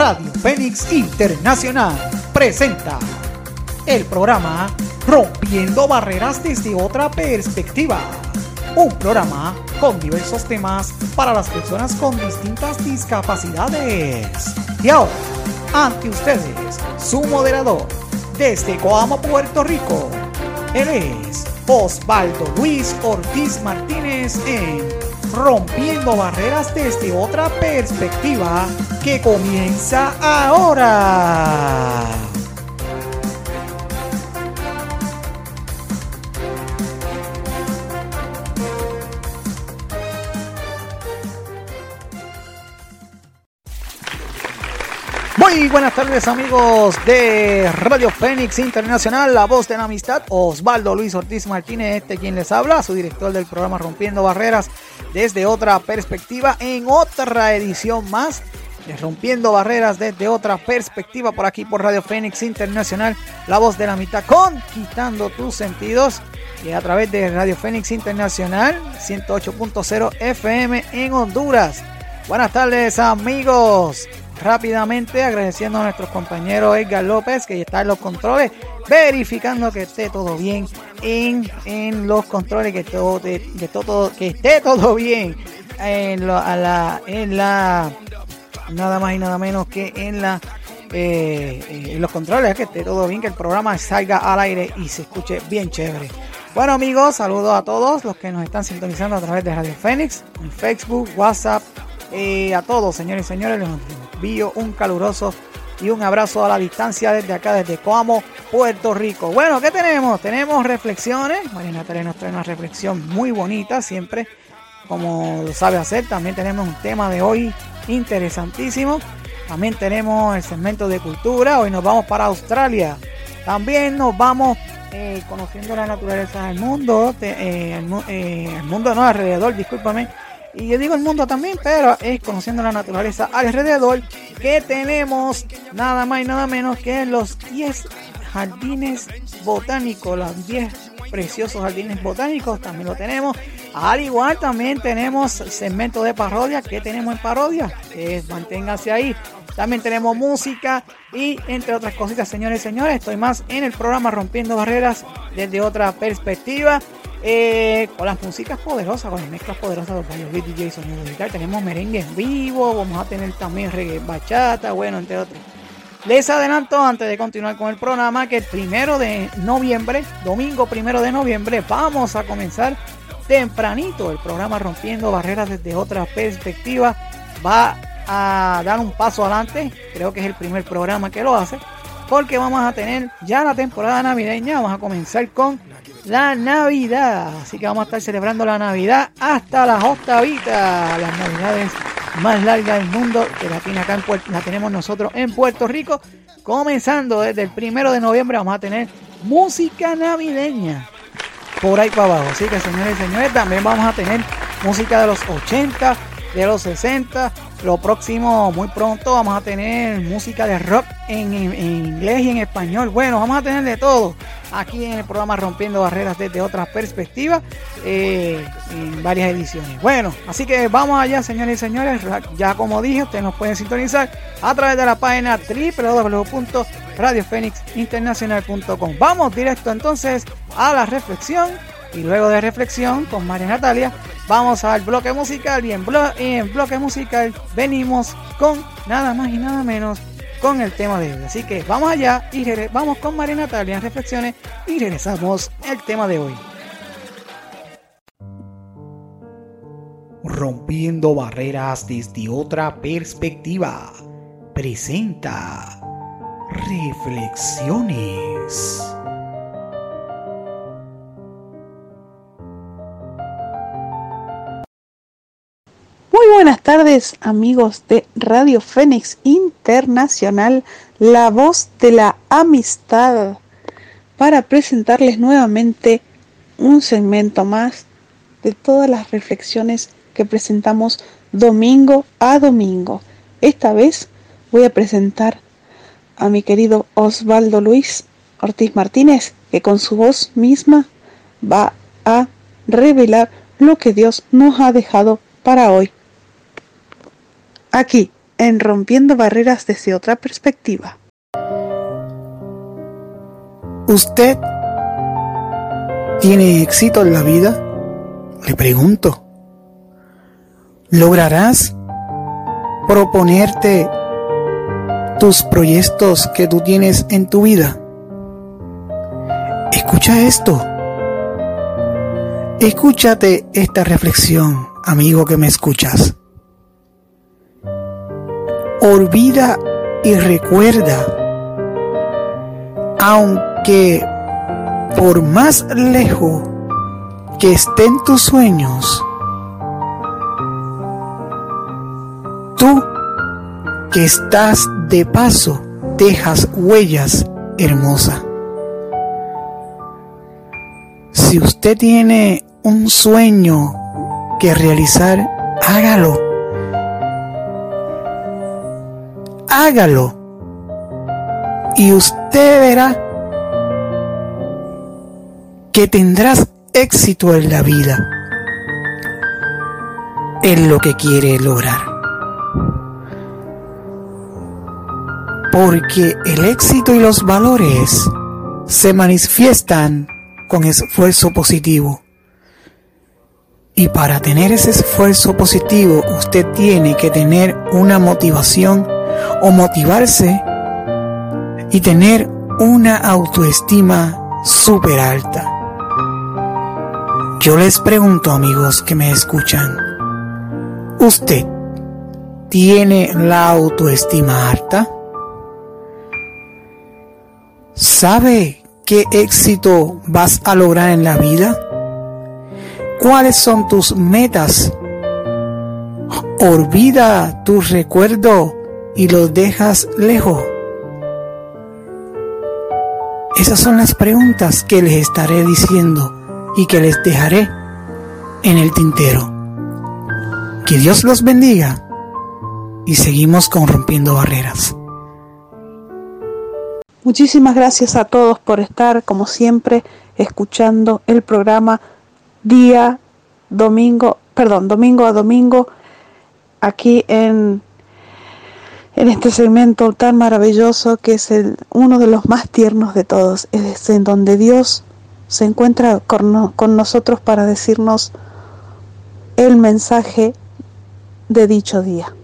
Radio Fénix Internacional presenta el programa Rompiendo Barreras desde otra perspectiva. Un programa con diversos temas para las personas con distintas discapacidades. Y ahora, ante ustedes, su moderador, desde Coamo, Puerto Rico, él es Osvaldo Luis Ortiz Martínez en Rompiendo Barreras desde otra perspectiva que comienza ahora. Buenas tardes amigos de Radio Fénix Internacional, la voz de la amistad, Osvaldo Luis Ortiz Martínez, este quien les habla, su director del programa Rompiendo Barreras desde otra perspectiva, en otra edición más de Rompiendo Barreras desde otra perspectiva por aquí por Radio Fénix Internacional, la voz de la mitad, conquistando tus sentidos y a través de Radio Fénix Internacional 108.0 FM en Honduras. Buenas tardes amigos rápidamente agradeciendo a nuestros compañeros Edgar López que está en los controles, verificando que esté todo bien en, en los controles, que todo, que esté todo bien en, la, en la nada más y nada menos que en la eh, en los controles, que esté todo bien, que el programa salga al aire y se escuche bien chévere. Bueno amigos, saludos a todos los que nos están sintonizando a través de Radio Fénix, en Facebook, WhatsApp, a todos señores y señores, les envío un caluroso y un abrazo a la distancia desde acá, desde Coamo, Puerto Rico. Bueno, ¿qué tenemos? Tenemos reflexiones. Marina Natalia nos trae una reflexión muy bonita, siempre como sabe hacer. También tenemos un tema de hoy interesantísimo. También tenemos el segmento de cultura. Hoy nos vamos para Australia. También nos vamos eh, conociendo la naturaleza del mundo. Eh, el, eh, el, mundo no alrededor, discúlpame y yo digo el mundo también, pero es conociendo la naturaleza alrededor que tenemos nada más y nada menos que los 10 jardines botánicos, los 10 preciosos jardines botánicos, también lo tenemos. Al igual también tenemos segmento de parodia, que tenemos en parodia? es manténgase ahí. También tenemos música y entre otras cositas, señores y señores, estoy más en el programa Rompiendo Barreras desde otra perspectiva. Eh, con las músicas poderosas, con las mezclas poderosas de los varios DJ sonido digital. Tenemos merengue en vivo, vamos a tener también reggae bachata, bueno, entre otros. Les adelanto antes de continuar con el programa que el primero de noviembre, domingo primero de noviembre, vamos a comenzar tempranito el programa Rompiendo Barreras desde otra perspectiva. Va a dar un paso adelante, creo que es el primer programa que lo hace, porque vamos a tener ya la temporada navideña, vamos a comenzar con la Navidad. Así que vamos a estar celebrando la Navidad hasta las octavitas. Las Navidades más largas del mundo, que la, tiene acá en la tenemos nosotros en Puerto Rico. Comenzando desde el primero de noviembre vamos a tener música navideña por ahí para abajo. Así que señores y señores, también vamos a tener música de los 80, de los 60. Lo próximo, muy pronto, vamos a tener música de rock en, inglés y en español. Bueno, vamos a tener de todo aquí en el programa Rompiendo Barreras desde otras perspectivas eh, en varias ediciones. Bueno, así que vamos allá, señores y señores. Ya como dije, ustedes nos pueden sintonizar a través de la página www.radiofenixinternacional.com. Vamos directo entonces a la reflexión y luego de reflexión con María Natalia vamos al bloque musical y en, en bloque musical venimos con nada más y nada menos con el tema de hoy. Así que vamos allá y vamos con María Natalia en reflexiones y regresamos el tema de hoy. Rompiendo barreras desde otra perspectiva. Presenta Reflexiones. Buenas tardes amigos de Radio Fénix Internacional, la voz de la amistad, para presentarles nuevamente un segmento más de todas las reflexiones que presentamos domingo a domingo. Esta vez voy a presentar a mi querido Osvaldo Luis Ortiz Martínez, que con su voz misma va a revelar lo que Dios nos ha dejado para hoy aquí en Rompiendo Barreras desde otra perspectiva. ¿Usted tiene éxito en la vida? Le pregunto. ¿Lograrás proponerte tus proyectos que tú tienes en tu vida? Escucha esto. Escúchate esta reflexión, amigo que me escuchas. Olvida y recuerda, aunque por más lejos que estén tus sueños, tú que estás de paso dejas huellas hermosas. Si usted tiene un sueño que realizar, hágalo. Hágalo. Y usted verá que tendrás éxito en la vida, en lo que quiere lograr. Porque el éxito y los valores se manifiestan con esfuerzo positivo. Y para tener ese esfuerzo positivo, usted tiene que tener una motivación o motivarse y tener una autoestima súper alta. Yo les pregunto, amigos que me escuchan, ¿usted tiene la autoestima alta? ¿Sabe qué éxito vas a lograr en la vida? ¿Cuáles son tus metas? Olvida tus recuerdos y los dejas lejos. Esas son las preguntas que les estaré diciendo y que les dejaré en el tintero. Que Dios los bendiga y seguimos con rompiendo barreras. Muchísimas gracias a todos por estar, como siempre, escuchando el programa día domingo, perdón, domingo a domingo, aquí en, en este segmento tan maravilloso que es el, uno de los más tiernos de todos, es en donde Dios se encuentra con, con nosotros para decirnos el mensaje de dicho día.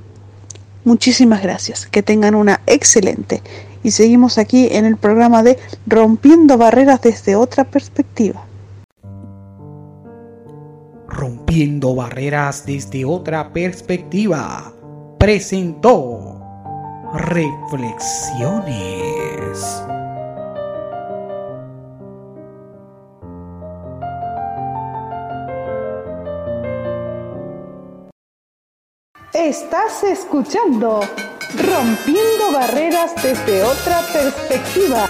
Muchísimas gracias, que tengan una excelente y seguimos aquí en el programa de Rompiendo Barreras desde otra perspectiva. Rompiendo Barreras desde otra perspectiva presentó Reflexiones. Estás escuchando Rompiendo Barreras desde otra perspectiva.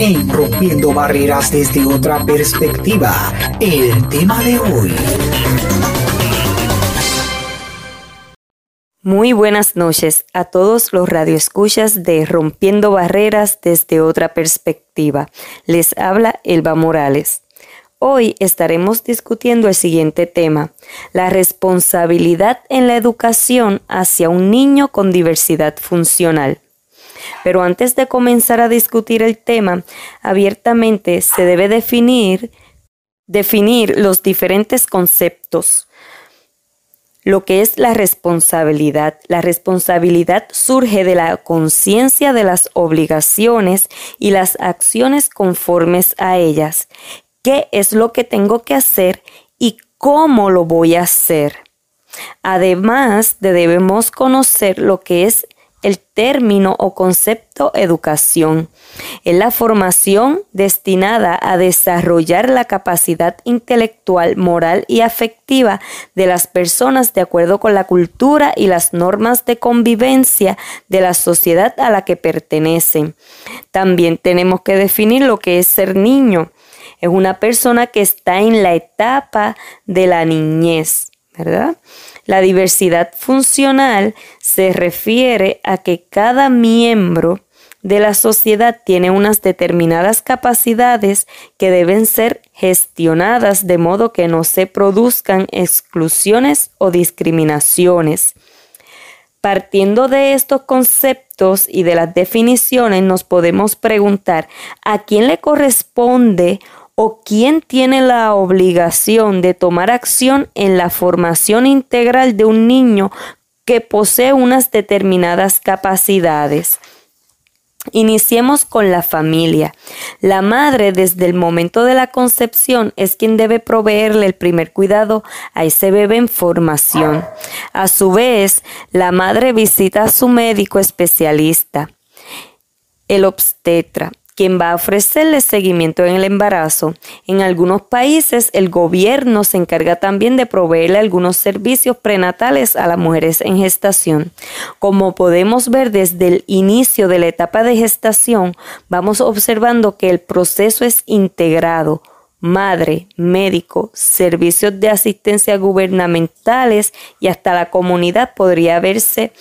En Rompiendo Barreras desde otra perspectiva, el tema de hoy. Muy buenas noches a todos los radioescuchas de Rompiendo Barreras desde otra perspectiva. Les habla Elba Morales. Hoy estaremos discutiendo el siguiente tema, la responsabilidad en la educación hacia un niño con diversidad funcional. Pero antes de comenzar a discutir el tema, abiertamente se debe definir, definir los diferentes conceptos lo que es la responsabilidad. La responsabilidad surge de la conciencia de las obligaciones y las acciones conformes a ellas. ¿Qué es lo que tengo que hacer y cómo lo voy a hacer? Además de debemos conocer lo que es el término o concepto educación. Es la formación destinada a desarrollar la capacidad intelectual, moral y afectiva de las personas de acuerdo con la cultura y las normas de convivencia de la sociedad a la que pertenecen. También tenemos que definir lo que es ser niño. Es una persona que está en la etapa de la niñez, ¿verdad? La diversidad funcional se refiere a que cada miembro de la sociedad tiene unas determinadas capacidades que deben ser gestionadas de modo que no se produzcan exclusiones o discriminaciones. Partiendo de estos conceptos y de las definiciones, nos podemos preguntar a quién le corresponde o quién tiene la obligación de tomar acción en la formación integral de un niño que posee unas determinadas capacidades. Iniciemos con la familia. La madre desde el momento de la concepción es quien debe proveerle el primer cuidado a ese bebé en formación. A su vez, la madre visita a su médico especialista, el obstetra, quien va a ofrecerle seguimiento en el embarazo. En algunos países el gobierno se encarga también de proveerle algunos servicios prenatales a las mujeres en gestación. Como podemos ver desde el inicio de la etapa de gestación, vamos observando que el proceso es integrado madre, médico, servicios de asistencia gubernamentales y hasta la comunidad podría verse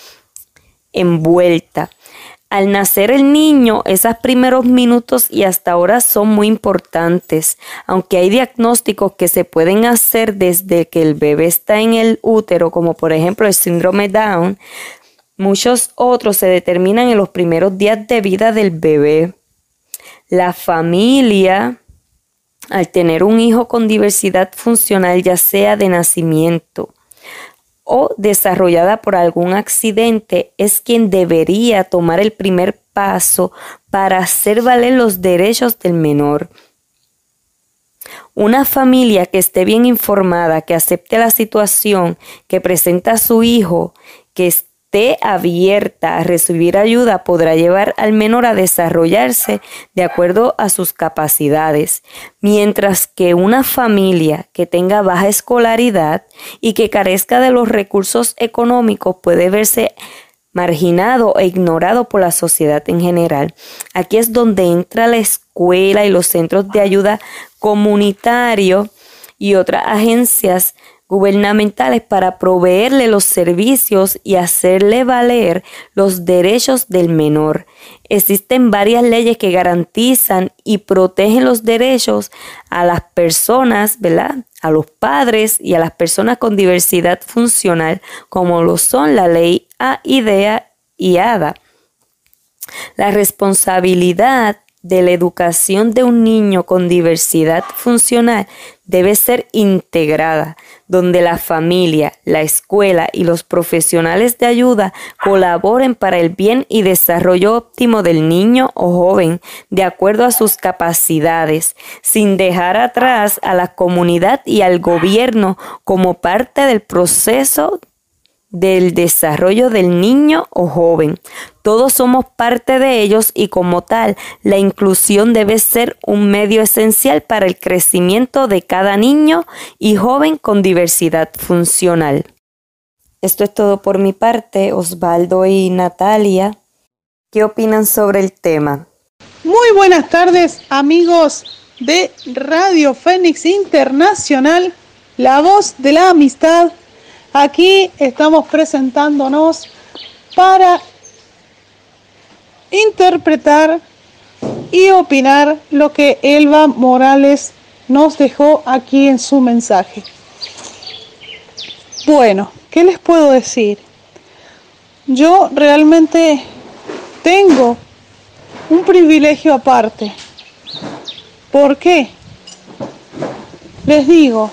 envuelta. Al nacer el niño, esos primeros minutos y hasta ahora son muy importantes, aunque hay diagnósticos que se pueden hacer desde que el bebé está en el útero, como por ejemplo el síndrome Down, muchos otros se determinan en los primeros días de vida del bebé. La familia, al tener un hijo con diversidad funcional, ya sea de nacimiento, o desarrollada por algún accidente es quien debería tomar el primer paso para hacer valer los derechos del menor. Una familia que esté bien informada, que acepte la situación que presenta su hijo, que esté abierta a recibir ayuda podrá llevar al menor a desarrollarse de acuerdo a sus capacidades, mientras que una familia que tenga baja escolaridad y que carezca de los recursos económicos puede verse marginado e ignorado por la sociedad en general. Aquí es donde entra la escuela y los centros de ayuda comunitario y otras agencias gubernamentales para proveerle los servicios y hacerle valer los derechos del menor. Existen varias leyes que garantizan y protegen los derechos a las personas, ¿verdad? A los padres y a las personas con diversidad funcional, como lo son la ley AIDEA y ADA. La responsabilidad de la educación de un niño con diversidad funcional debe ser integrada, donde la familia, la escuela y los profesionales de ayuda colaboren para el bien y desarrollo óptimo del niño o joven de acuerdo a sus capacidades, sin dejar atrás a la comunidad y al gobierno como parte del proceso del desarrollo del niño o joven. Todos somos parte de ellos y como tal, la inclusión debe ser un medio esencial para el crecimiento de cada niño y joven con diversidad funcional. Esto es todo por mi parte, Osvaldo y Natalia. ¿Qué opinan sobre el tema? Muy buenas tardes amigos de Radio Fénix Internacional, la voz de la amistad Aquí estamos presentándonos para interpretar y opinar lo que Elba Morales nos dejó aquí en su mensaje. Bueno, ¿qué les puedo decir? Yo realmente tengo un privilegio aparte. ¿Por qué? Les digo,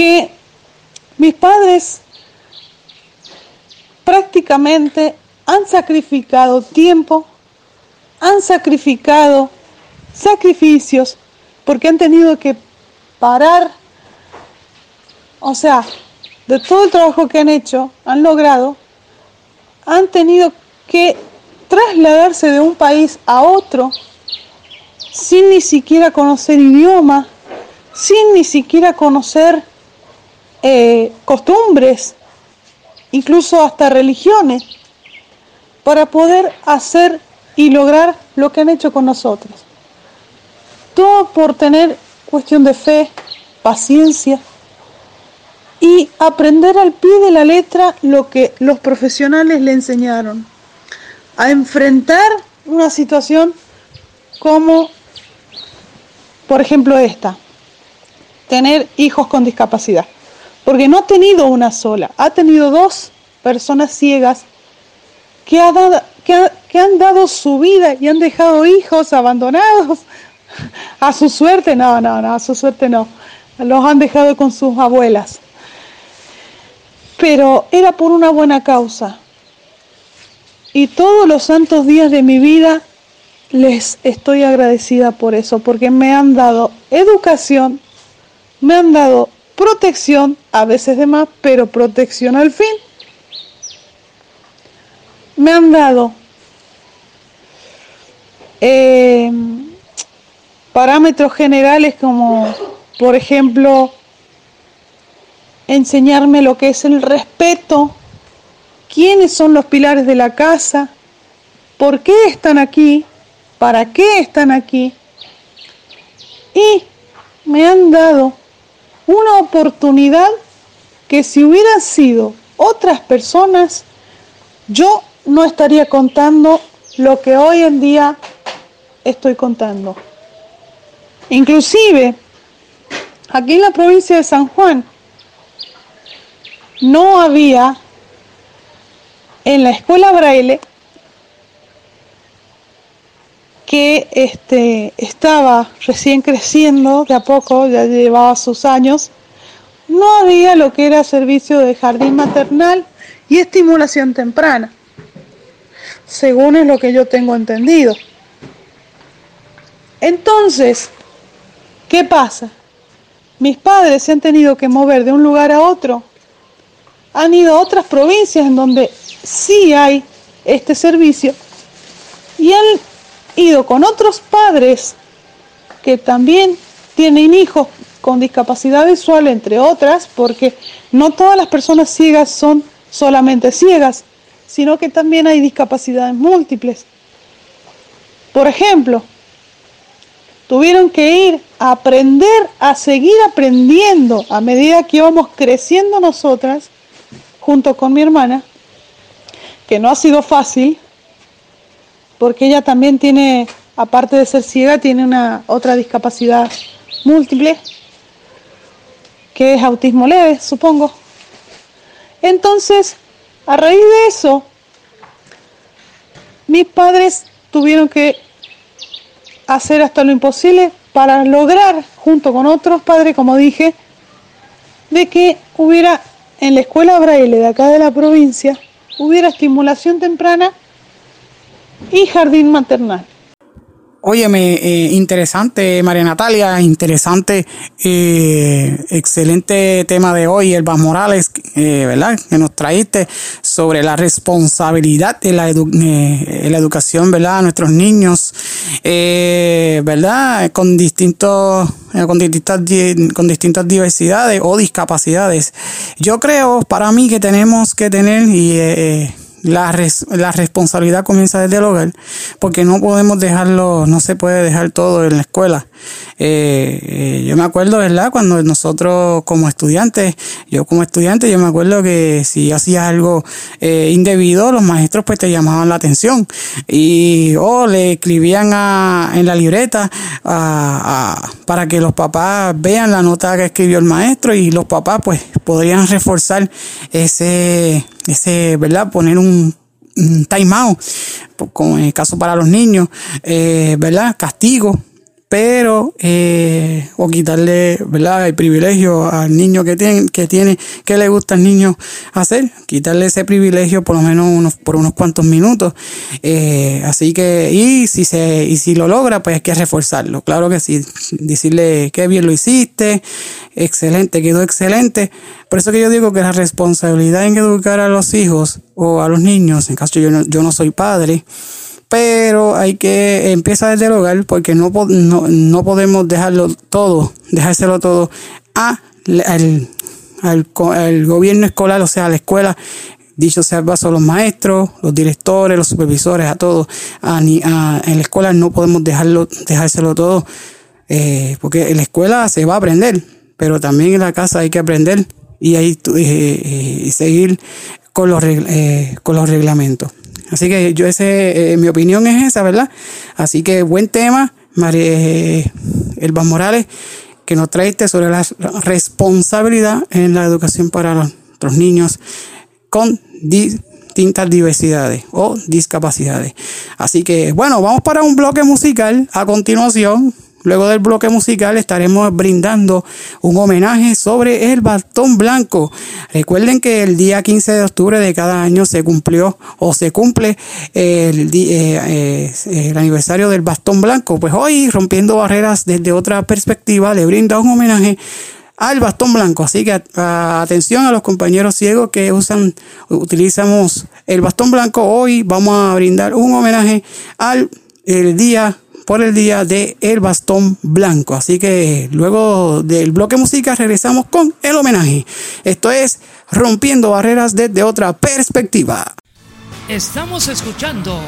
que mis padres prácticamente han sacrificado tiempo, han sacrificado sacrificios, porque han tenido que parar, o sea, de todo el trabajo que han hecho, han logrado, han tenido que trasladarse de un país a otro sin ni siquiera conocer idioma, sin ni siquiera conocer eh, costumbres, incluso hasta religiones, para poder hacer y lograr lo que han hecho con nosotros. Todo por tener cuestión de fe, paciencia y aprender al pie de la letra lo que los profesionales le enseñaron. A enfrentar una situación como, por ejemplo, esta, tener hijos con discapacidad porque no ha tenido una sola, ha tenido dos personas ciegas que, han dado su vida y han dejado hijos abandonados a su suerte, no, no, no, a su suerte no, los han dejado con sus abuelas. Pero era por una buena causa. Y todos los santos días de mi vida les estoy agradecida por eso, porque me han dado educación, me han dado protección, a veces de más, pero protección al fin. Me han dado eh, parámetros generales como, por ejemplo, enseñarme lo que es el respeto, quiénes son los pilares de la casa, por qué están aquí, para qué están aquí. Y me han dado una oportunidad que si hubieran sido otras personas, yo no estaría contando lo que hoy en día estoy contando. Inclusive, aquí en la provincia de San Juan, no había en la escuela braille que este, estaba recién creciendo de a poco, ya llevaba sus años, no había lo que era servicio de jardín maternal y estimulación temprana, según es lo que yo tengo entendido. Entonces, ¿qué pasa? Mis padres se han tenido que mover de un lugar a otro, han ido a otras provincias en donde sí hay este servicio y han con otros padres que también tienen hijos con discapacidad visual, entre otras, porque no todas las personas ciegas son solamente ciegas, sino que también hay discapacidades múltiples. Por ejemplo, tuvieron que ir a aprender, a seguir aprendiendo a medida que íbamos creciendo nosotras, junto con mi hermana, que no ha sido fácil, porque ella también tiene, aparte de ser ciega, tiene una otra discapacidad múltiple, que es autismo leve, supongo. Entonces, a raíz de eso, mis padres tuvieron que hacer hasta lo imposible para lograr, junto con otros padres, como dije, de que hubiera en la escuela braille de acá de la provincia, hubiera estimulación temprana y jardín maternal. Óyeme, eh, interesante, María Natalia, interesante, eh, excelente tema de hoy, Elba Morales, eh, ¿verdad? Que nos traíste sobre la responsabilidad de la, la educación, ¿verdad? A nuestros niños, ¿verdad? Con distintos, con distintas, con distintas diversidades o discapacidades. Yo creo, para mí, que tenemos que tener y la, la responsabilidad comienza desde el hogar, porque no podemos dejarlo, no se puede dejar todo en la escuela. Eh, eh, yo me acuerdo, ¿verdad? Cuando nosotros como estudiantes, yo como estudiante, yo me acuerdo que si hacías algo eh, indebido, los maestros pues te llamaban la atención y o le escribían a, en la libreta para que los papás vean la nota que escribió el maestro y los papás pues podrían reforzar ese, ese, ¿verdad? Poner un, time out, como en el caso para los niños, ¿verdad? Castigo pero eh, o quitarle verdad el privilegio al niño que tiene que tiene que le gusta al niño hacer quitarle ese privilegio por lo menos unos por unos cuantos minutos. Eh, así que y si se y si lo logra pues hay que reforzarlo. Claro que sí. Decirle qué bien lo hiciste excelente quedó excelente. Por eso que yo digo que la responsabilidad en educar a los hijos o a los niños en caso yo no, yo no soy padre pero hay que empezar desde el hogar porque no, no, no podemos dejarlo todo, dejárselo todo a, al, al, gobierno escolar, o sea, a la escuela, dicho sea paso, los maestros, los directores, los supervisores, a todos. A, a, en la escuela no podemos dejarlo, dejárselo todo, eh, porque en la escuela se va a aprender, pero también en la casa hay que aprender y ahí eh, eh, seguir con los, con los reglamentos. Así que yo ese, eh, mi opinión es esa, ¿verdad? Así que buen tema, María eh, Elba Morales, que nos traiste sobre la responsabilidad en la educación para los, niños con distintas diversidades o discapacidades. Así que bueno, vamos para un bloque musical a continuación. Luego del bloque musical estaremos brindando un homenaje sobre el bastón blanco. Recuerden que el día 15 de octubre de cada año se cumplió o se cumple el, eh, eh, el aniversario del bastón blanco. Pues hoy, rompiendo barreras desde otra perspectiva, le brinda un homenaje al bastón blanco. Así que atención a los compañeros ciegos que usan, utilizamos el bastón blanco. Hoy vamos a brindar un homenaje al el día por el día de El Bastón Blanco. Así que luego del bloque música regresamos con el homenaje. Esto es Rompiendo Barreras desde otra perspectiva. Estamos escuchando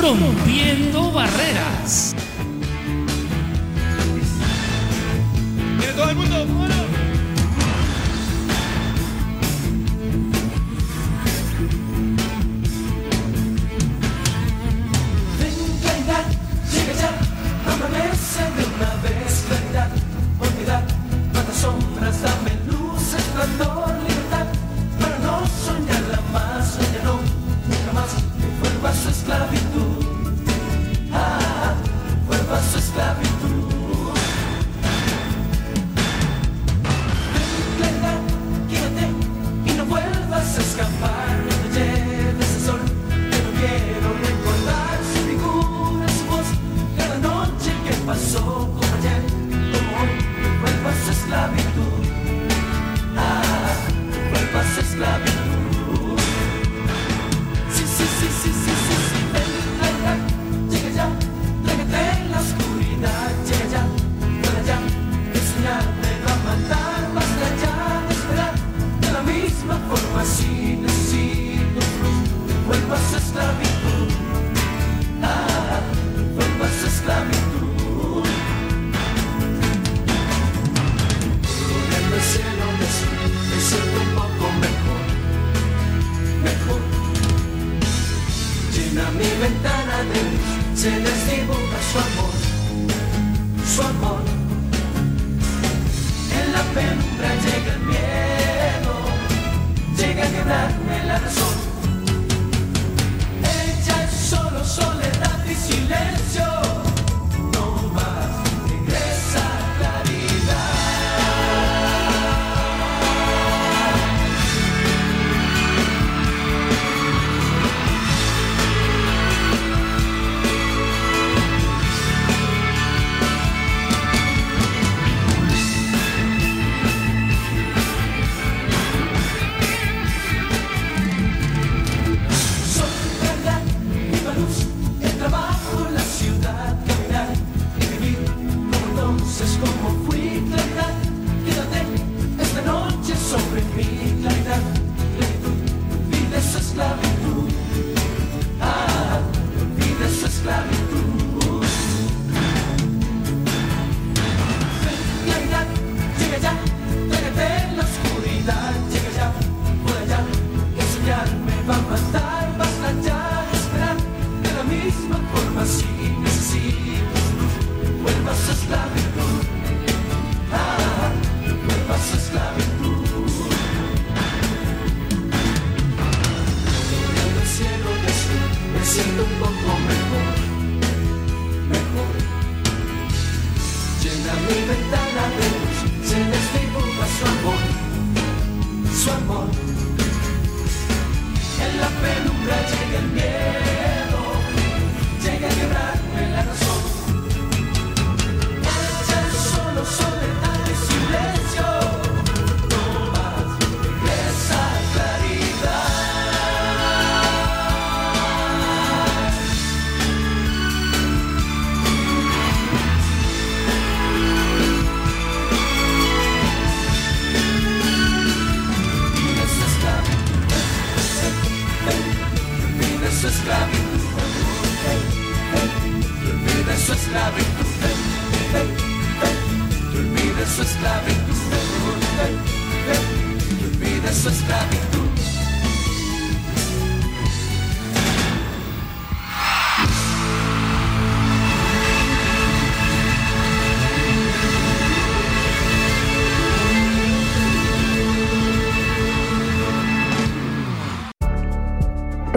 Rompiendo Barreras. todo el mundo? corazón.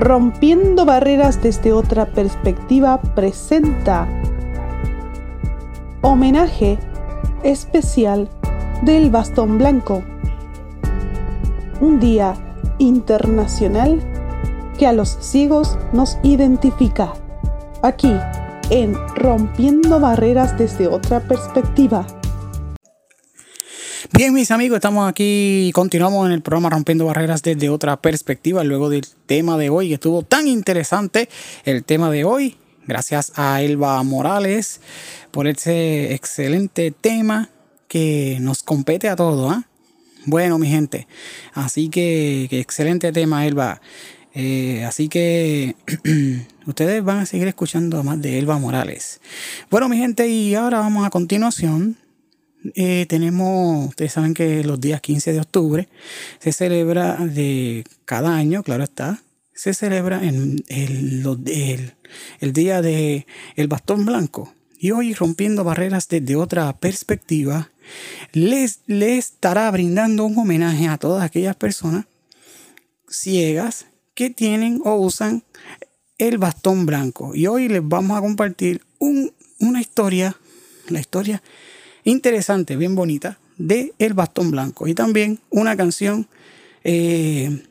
Rompiendo Barreras desde otra perspectiva presenta homenaje especial del bastón blanco. Un día internacional que a los ciegos nos identifica. Aquí, en Rompiendo Barreras desde otra perspectiva. Bien, mis amigos, estamos aquí, continuamos en el programa Rompiendo Barreras desde otra perspectiva, luego del tema de hoy, que estuvo tan interesante. El tema de hoy, Gracias a Elba Morales por ese excelente tema que nos compete a todos. ¿ah? Bueno, mi gente, así que, excelente tema, Elba. Eh, así que ustedes van a seguir escuchando más de Elba Morales. Bueno, mi gente, y ahora vamos a continuación. Eh, tenemos, ustedes saben que los días 15 de octubre se celebra de cada año, claro está, se celebra en el, el, día de el bastón blanco. Y hoy rompiendo barreras desde otra perspectiva, les, les estará brindando un homenaje a todas aquellas personas ciegas que tienen o usan el bastón blanco. Y hoy les vamos a compartir una historia, la historia interesante, bien bonita, de El Bastón Blanco. Y también una canción eh,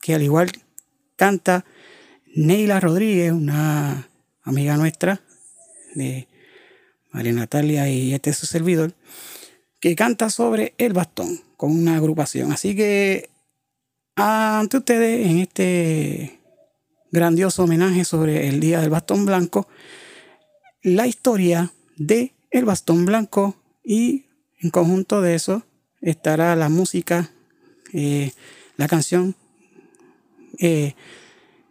que al igual canta Neila Rodríguez, una amiga nuestra de María Natalia y este es su servidor, que canta sobre el bastón con una agrupación. Así que ante ustedes en este grandioso homenaje sobre el Día del Bastón Blanco, la historia de el bastón blanco y en conjunto de eso estará la música, eh, la canción eh,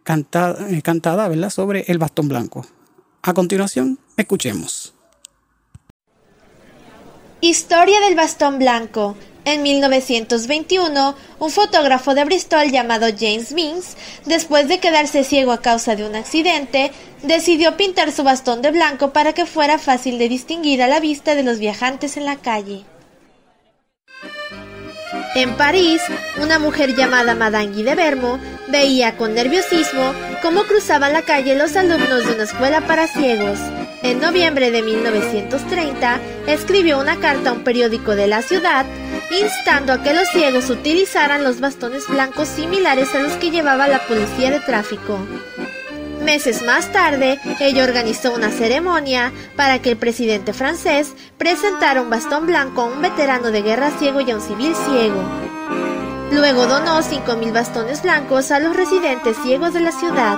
cantada, eh, cantada sobre el bastón blanco. A continuación, escuchemos. Historia del bastón blanco en 1921, un fotógrafo de Bristol llamado James Binns, después de quedarse ciego a causa de un accidente, decidió pintar su bastón de blanco para que fuera fácil de distinguir a la vista de los viajantes en la calle. En París, una mujer llamada Madame de Vermo veía con nerviosismo cómo cruzaban la calle los alumnos de una escuela para ciegos. En noviembre de 1930, escribió una carta a un periódico de la ciudad instando a que los ciegos utilizaran los bastones blancos similares a los que llevaba la policía de tráfico. Meses más tarde, ella organizó una ceremonia para que el presidente francés presentara un bastón blanco a un veterano de guerra ciego y a un civil ciego. Luego donó 5.000 bastones blancos a los residentes ciegos de la ciudad.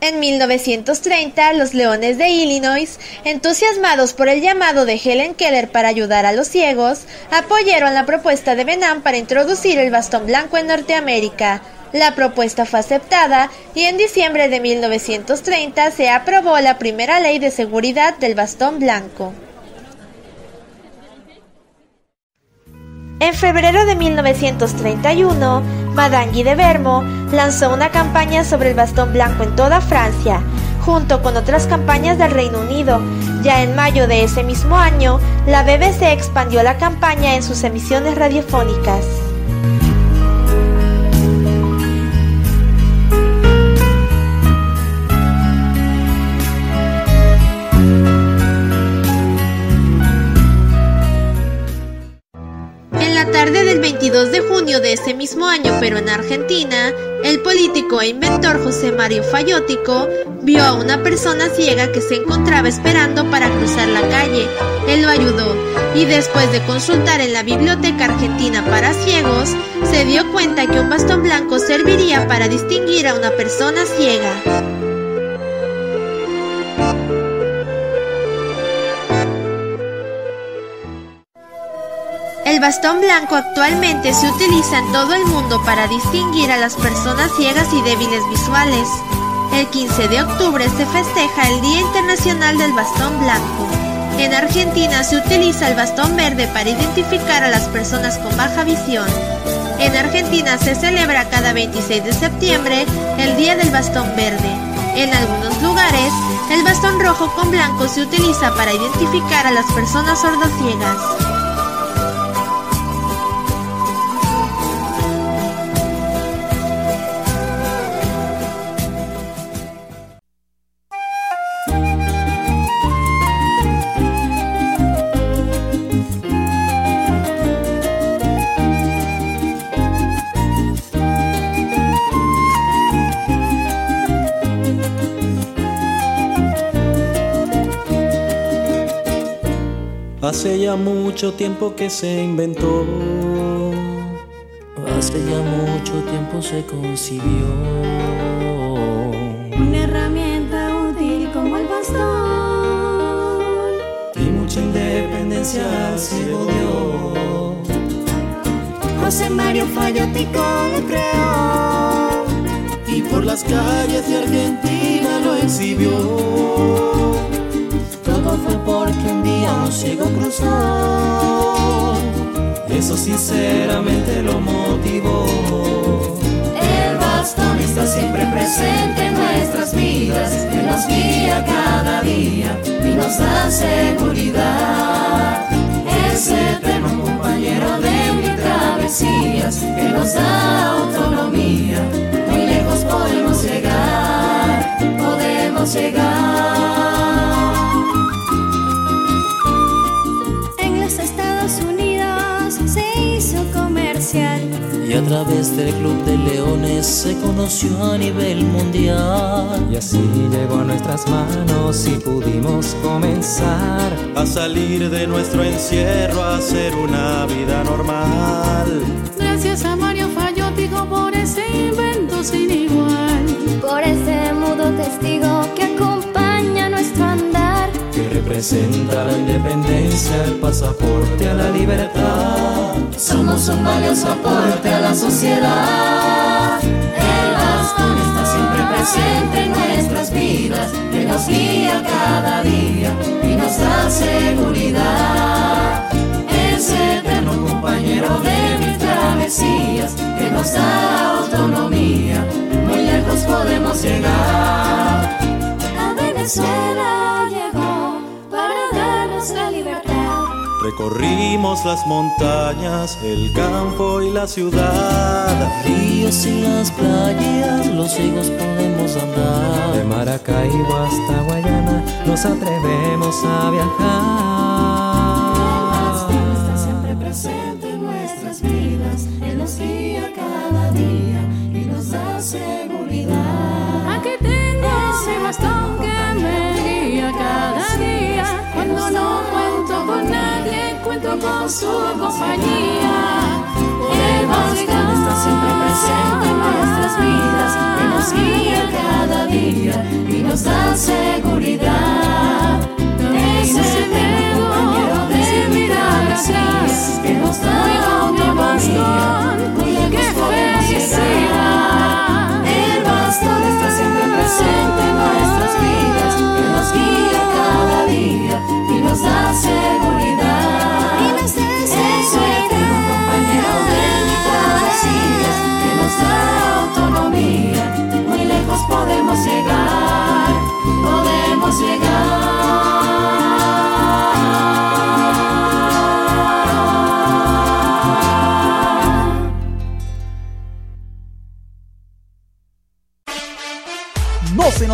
En 1930, los Leones de Illinois, entusiasmados por el llamado de Helen Keller para ayudar a los ciegos, apoyaron la propuesta de Benham para introducir el bastón blanco en Norteamérica. La propuesta fue aceptada y en diciembre de 1930 se aprobó la primera ley de seguridad del bastón blanco. En febrero de 1931, Madame Guy de Vermo lanzó una campaña sobre el bastón blanco en toda Francia, junto con otras campañas del Reino Unido. Ya en mayo de ese mismo año, la BBC expandió la campaña en sus emisiones radiofónicas. 22 de junio de ese mismo año, pero en Argentina, el político e inventor José Mario Fayótico vio a una persona ciega que se encontraba esperando para cruzar la calle. Él lo ayudó y después de consultar en la Biblioteca Argentina para Ciegos, se dio cuenta que un bastón blanco serviría para distinguir a una persona ciega. El bastón blanco actualmente se utiliza en todo el mundo para distinguir a las personas ciegas y débiles visuales. El 15 de octubre se festeja el Día Internacional del Bastón Blanco. En Argentina se utiliza el bastón verde para identificar a las personas con baja visión. En Argentina se celebra cada 26 de septiembre el Día del Bastón Verde. En algunos lugares, el bastón rojo con blanco se utiliza para identificar a las personas sordociegas. Hace ya mucho tiempo que se inventó hace ya mucho tiempo se concibió. Una herramienta útil como el bastón. Y mucha independencia ciego dio. José Mario Fallotico lo creó. Y por las calles de Argentina lo exhibió. Porque un día un ciego cruzó. Eso sinceramente lo motivó. El bastón está siempre presente en nuestras vidas, que nos guía cada día y nos da seguridad. Es eterno compañero de mis travesías, que nos da autonomía. Muy lejos podemos llegar, podemos llegar. A través del Club de Leones se conoció a nivel mundial. Y así llegó a nuestras manos y pudimos comenzar a salir de nuestro encierro, a hacer una vida normal. Gracias a Mario Fallotico por ese representa la independencia, el pasaporte a la libertad. Somos un valioso aporte a la sociedad. El bastón está siempre presente en nuestras vidas, que nos guía cada día y nos da seguridad. Es eterno compañero de mis travesías, que nos da autonomía. Muy lejos podemos llegar. A Venezuela Recorrimos las montañas, el campo y la ciudad. Ríos y las playas, los ciegos podemos andar. De Maracaibo hasta Guayana nos atrevemos a viajar. Con su compañía. El bastón está siempre presente en nuestras vidas, Él nos guía cada día y nos da seguridad. Ese compañero de mi travesías que nos da autonomía, muy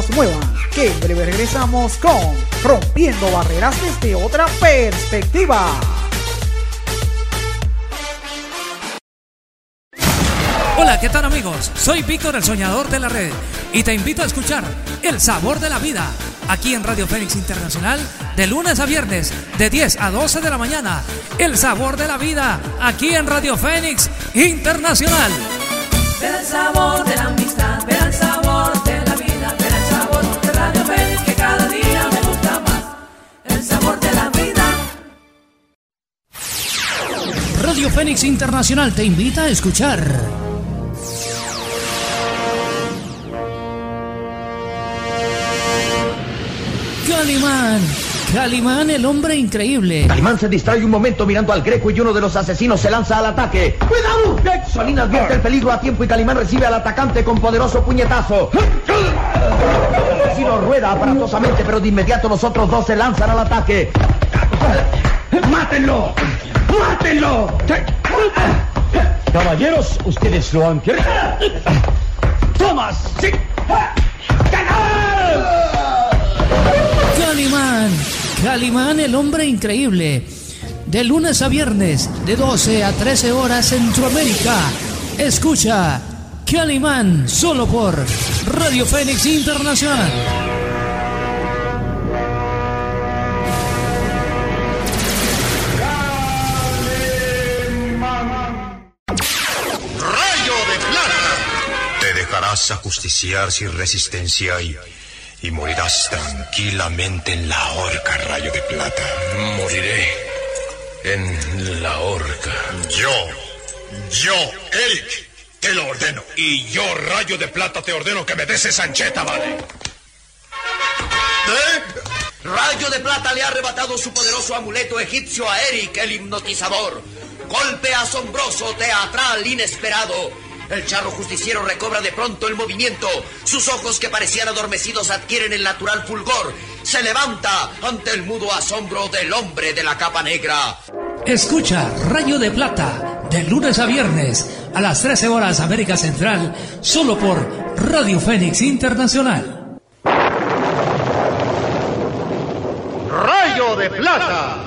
se muevan, que en breve regresamos con Rompiendo Barreras desde otra perspectiva. Hola, ¿qué tal amigos? Soy Víctor el Soñador de la Red y te invito a escuchar El Sabor de la Vida aquí en Radio Fénix Internacional de lunes a viernes de 10 a 12 de la mañana. El Sabor de la Vida aquí en Radio Fénix Internacional. El sabor de la amistad, Fénix Internacional te invita a escuchar Calimán. Calimán, el hombre increíble. Calimán se distrae un momento mirando al Greco y uno de los asesinos se lanza al ataque. ¡Cuidado! Solín advierte el peligro a tiempo y Calimán recibe al atacante con poderoso puñetazo. El asesino rueda aparatosamente, pero de inmediato los otros dos se lanzan al ataque. ¡Mátenlo! ¡Mátenlo! Caballeros, ustedes lo han querido. ¡Tomas! ¡Sí! Calimán. Calimán, el hombre increíble. De lunes a viernes, de 12 a 13 horas Centroamérica. Escucha Calimán solo por Radio Fénix Internacional. Irás a justiciar sin resistencia y, y morirás tranquilamente en la horca, rayo de plata. Moriré en la horca. Yo, yo, Eric, te lo ordeno. Y yo, rayo de plata, te ordeno que me des esa ancheta, ¿vale? ¿Eh? Rayo de Plata le ha arrebatado su poderoso amuleto egipcio a Eric, el hipnotizador. Golpe asombroso, teatral, inesperado. El charro justiciero recobra de pronto el movimiento. Sus ojos que parecían adormecidos adquieren el natural fulgor. Se levanta ante el mudo asombro del hombre de la capa negra. Escucha Rayo de Plata de lunes a viernes a las 13 horas América Central, solo por Radio Fénix Internacional. Rayo de Plata.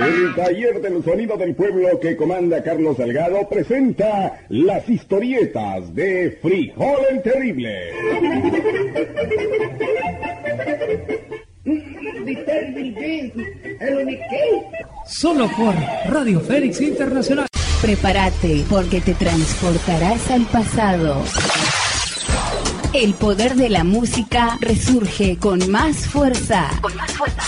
El taller del sonido del pueblo que comanda Carlos Salgado presenta las historietas de Frijol el Terrible. Solo por Radio Fénix Internacional. Prepárate porque te transportarás al pasado. El poder de la música resurge con más fuerza. Con más fuerza.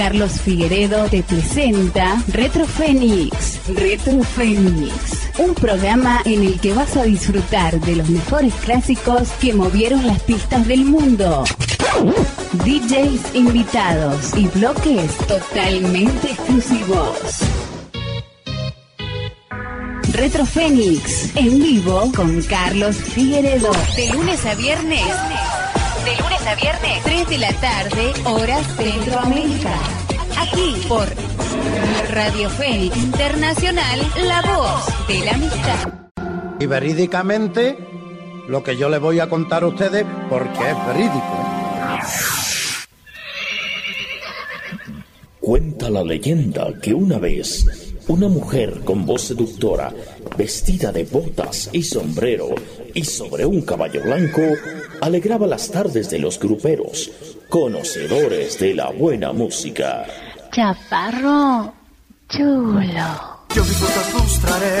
Carlos Figueredo te presenta Retro Fénix. Retro Fénix. Un programa en el que vas a disfrutar de los mejores clásicos que movieron las pistas del mundo. DJs invitados y bloques totalmente exclusivos. Retro Fénix, en vivo con Carlos Figueredo. De lunes a viernes. Lunes a viernes. 3 de la tarde, hora Centroamérica. Aquí por Radio Fénix Internacional, la voz de la amistad. Y verídicamente, lo que yo les voy a contar a ustedes, porque es verídico. Cuenta la leyenda que una vez una mujer con voz seductora, vestida de botas y sombrero, y sobre un caballo blanco, alegraba las tardes de los gruperos, conocedores de la buena música. Chaparro, chulo. Yo mis botas lustraré.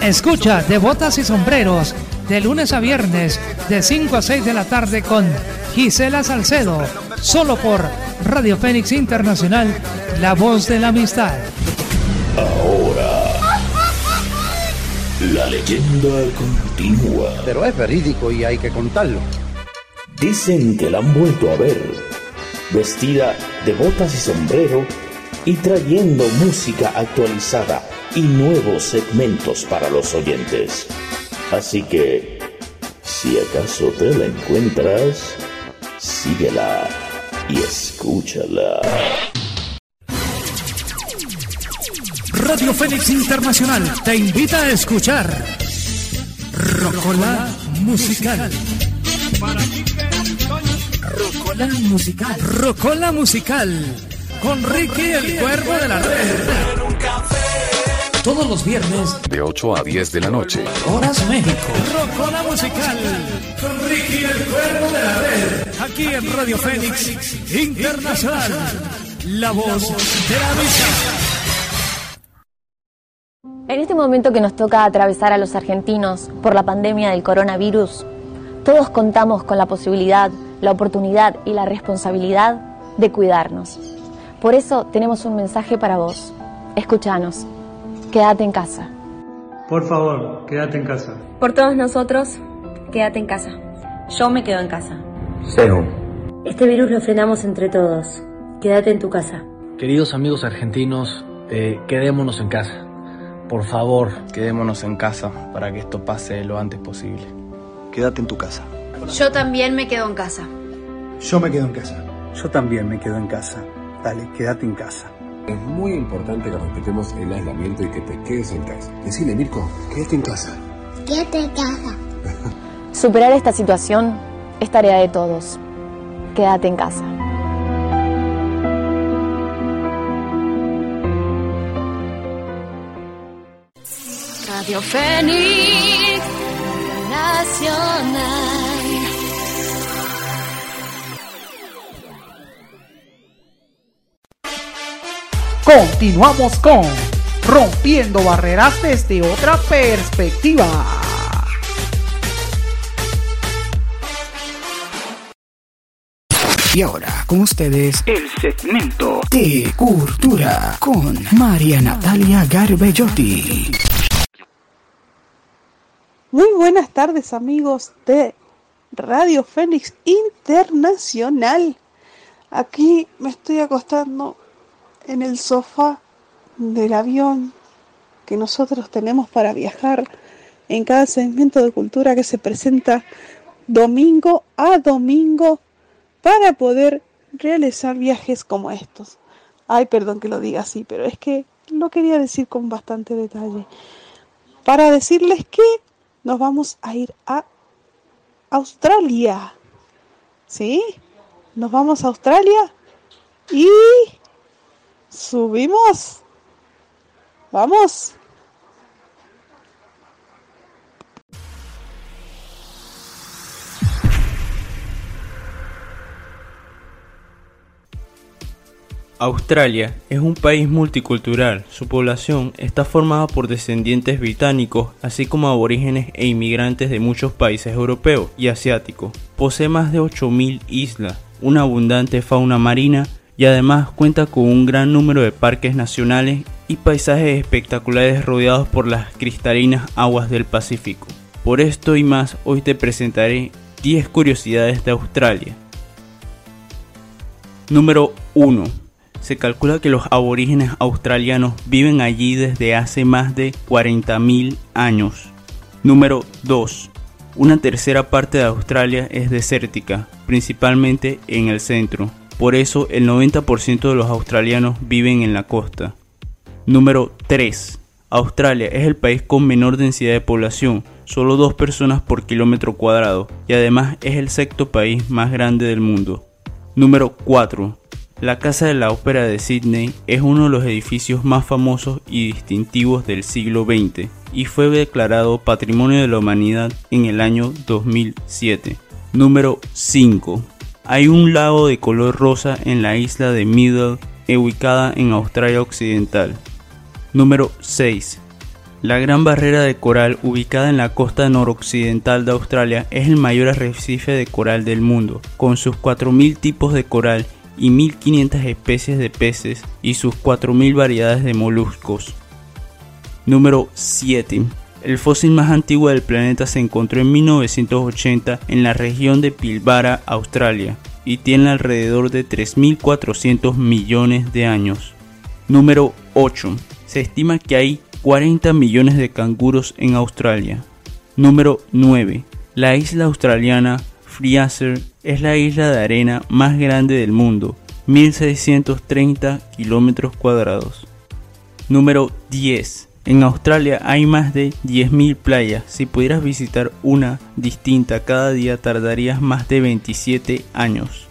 Escucha de botas y sombreros de lunes a viernes de 5 a 6 de la tarde con Gisela Salcedo, solo por Radio Fénix Internacional, la voz de la amistad. Ahora, la leyenda continúa. Pero es verídico y hay que contarlo. Dicen que la han vuelto a ver, vestida de botas y sombrero y trayendo música actualizada y nuevos segmentos para los oyentes. Así que, si acaso te la encuentras, síguela y escúchala. Radio Fénix Internacional te invita a escuchar Rocola Musical. Rocola Musical. Rocola Musical. Con Ricky el Cuervo de la Red. Todos los viernes, De 8 a 10 de la noche. Horas México. Rocola Musical. Con Ricky el Cuervo de la Red. Aquí en Radio Fénix Internacional. La voz de la amistad. En este momento que nos toca atravesar a los argentinos por la pandemia del coronavirus, todos contamos con la posibilidad, la oportunidad y la responsabilidad de cuidarnos. Por eso tenemos un mensaje para vos. Escúchanos. Quédate en casa. Por favor, quédate en casa. Por todos nosotros, quédate en casa. Yo me quedo en casa. Cero. Este virus lo frenamos entre todos. Quédate en tu casa. Queridos amigos argentinos, eh, quedémonos en casa. Por favor, quedémonos en casa para que esto pase lo antes posible. Quédate en tu casa. Yo también me quedo en casa. Yo me quedo en casa. Yo también me quedo en casa. Dale, quédate en casa. Es muy importante que respetemos el aislamiento y que te quedes en casa. Decile, Mirko, quédate en casa. Quédate en casa. Superar esta situación es tarea de todos. Quédate en casa. Radio Fénix Nacional. Continuamos con Rompiendo Barreras desde otra perspectiva. Y ahora con ustedes el segmento de cultura con María Natalia Garbellotti. Muy buenas tardes amigos de Radio Fénix Internacional. Aquí me estoy acostando en el sofá del avión que nosotros tenemos para viajar en cada segmento de cultura que se presenta domingo a domingo para poder realizar viajes como estos. Ay, perdón que lo diga así, pero es que lo quería decir con bastante detalle. Para decirles que nos vamos a ir a Australia. ¿Sí? Nos vamos a Australia y subimos. Vamos. Australia es un país multicultural. Su población está formada por descendientes británicos, así como aborígenes e inmigrantes de muchos países europeos y asiáticos. Posee más de 8.000 islas, una abundante fauna marina y además cuenta con un gran número de parques nacionales y paisajes espectaculares rodeados por las cristalinas aguas del Pacífico. Por esto y más, hoy te presentaré 10 curiosidades de Australia. Número 1 se calcula que los aborígenes australianos viven allí desde hace más de 40.000 años. Número 2. Una tercera parte de Australia es desértica, principalmente en el centro. Por eso el 90% de los australianos viven en la costa. Número 3. Australia es el país con menor densidad de población, solo dos personas por kilómetro cuadrado, y además es el sexto país más grande del mundo. Número 4. La Casa de la Ópera de Sydney es uno de los edificios más famosos y distintivos del siglo XX y fue declarado Patrimonio de la Humanidad en el año 2007. Número 5. Hay un lago de color rosa en la isla de Middle, ubicada en Australia Occidental. Número 6. La Gran Barrera de Coral, ubicada en la costa noroccidental de Australia, es el mayor arrecife de coral del mundo, con sus 4.000 tipos de coral y 1.500 especies de peces y sus 4.000 variedades de moluscos. Número 7. El fósil más antiguo del planeta se encontró en 1980 en la región de Pilbara, Australia, y tiene alrededor de 3.400 millones de años. Número 8. Se estima que hay 40 millones de canguros en Australia. Número 9. La isla australiana Fraser es la isla de arena más grande del mundo, 1630 kilómetros cuadrados. Número 10. En Australia hay más de 10.000 playas. Si pudieras visitar una distinta cada día tardarías más de 27 años.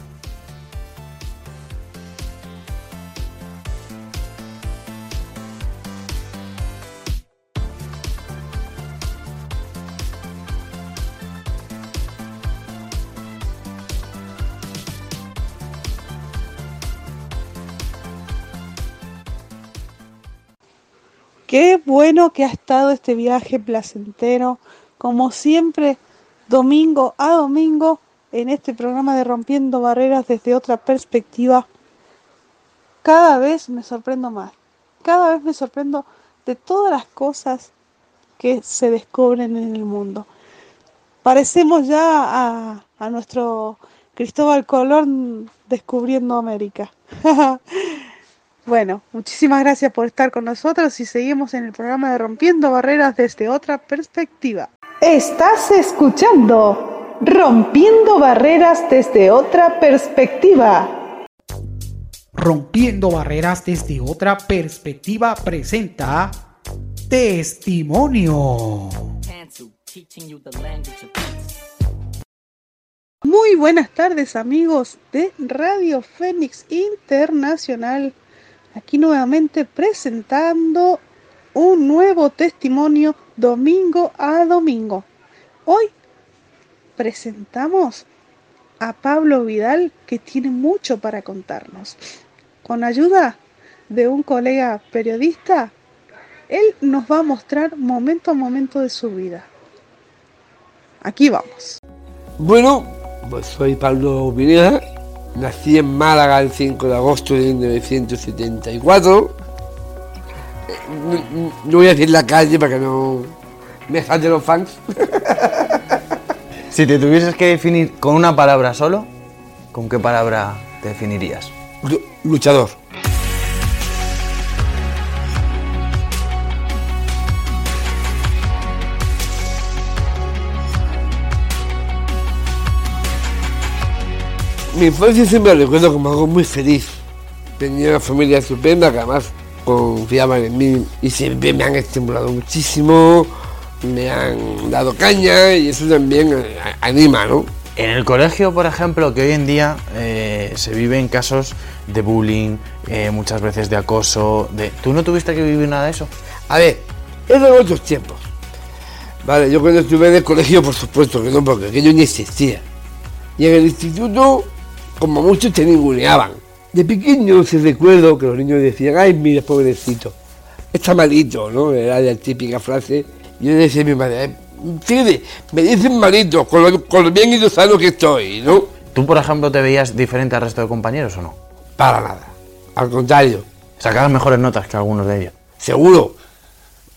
Qué bueno que ha estado este viaje placentero, como siempre, domingo a domingo, en este programa de Rompiendo Barreras desde otra perspectiva. Cada vez me sorprendo más, cada vez me sorprendo de todas las cosas que se descubren en el mundo. Parecemos ya a, a nuestro Cristóbal Colón descubriendo América. Bueno, muchísimas gracias por estar con nosotros y seguimos en el programa de Rompiendo Barreras desde otra perspectiva. Estás escuchando Rompiendo Barreras desde otra perspectiva. Rompiendo Barreras desde otra perspectiva presenta Testimonio. Muy buenas tardes amigos de Radio Fénix Internacional aquí nuevamente presentando un nuevo testimonio domingo a domingo. Hoy presentamos a Pablo Vidal que tiene mucho para contarnos. Con ayuda de un colega periodista, él nos va a mostrar momento a momento de su vida. Aquí vamos. Bueno, pues soy Pablo Vidal, Nací en Málaga el 5 de agosto de 1974. Eh, No, no voy a decir la calle para que no me falten los fans. Si te tuvieses que definir con una palabra solo, ¿con qué palabra te definirías? Lu- Luchador. Mi infancia siempre la recuerdo como algo muy feliz. Tenía una familia estupenda que además confiaban en mí y siempre me han estimulado muchísimo, me han dado caña y eso también eh, anima, ¿no? En el colegio, por ejemplo, que hoy en día eh, se viven casos de bullying, eh, muchas veces de acoso, de... ¿Tú no tuviste que vivir nada de eso? A ver, eran otros tiempos. Vale, yo cuando estuve en el colegio, por supuesto que no, porque aquello ni existía. Y en el instituto, como muchos te ninguneaban. De pequeño se recuerdo que los niños decían, ay, mira, pobrecito, está malito, ¿no? Era la típica frase. Yo decía a mi madre, "Eh, fíjate, me dicen malito, con lo, con lo bien y lo sano que estoy, ¿no? ¿Tú, por ejemplo, te veías diferente al resto de compañeros o no? Para nada. Al contrario. Sacabas mejores notas que algunos de ellos. Seguro.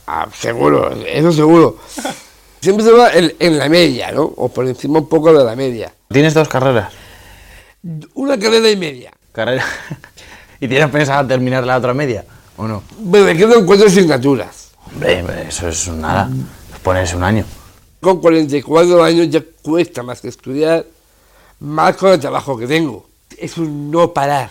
Ah, seguro, eso seguro. Siempre se va en, en la media, ¿no? O por encima un poco de la media. ¿Tienes dos carreras? Una carrera y media. Carrera. ¿Y tienes pensado terminar la otra media? ¿O no? Bueno, me quedan cuatro asignaturas. Hombre, eso es nada. Ponerse un año. Con 44 años ya cuesta más que estudiar, más con el trabajo que tengo. Es un no parar.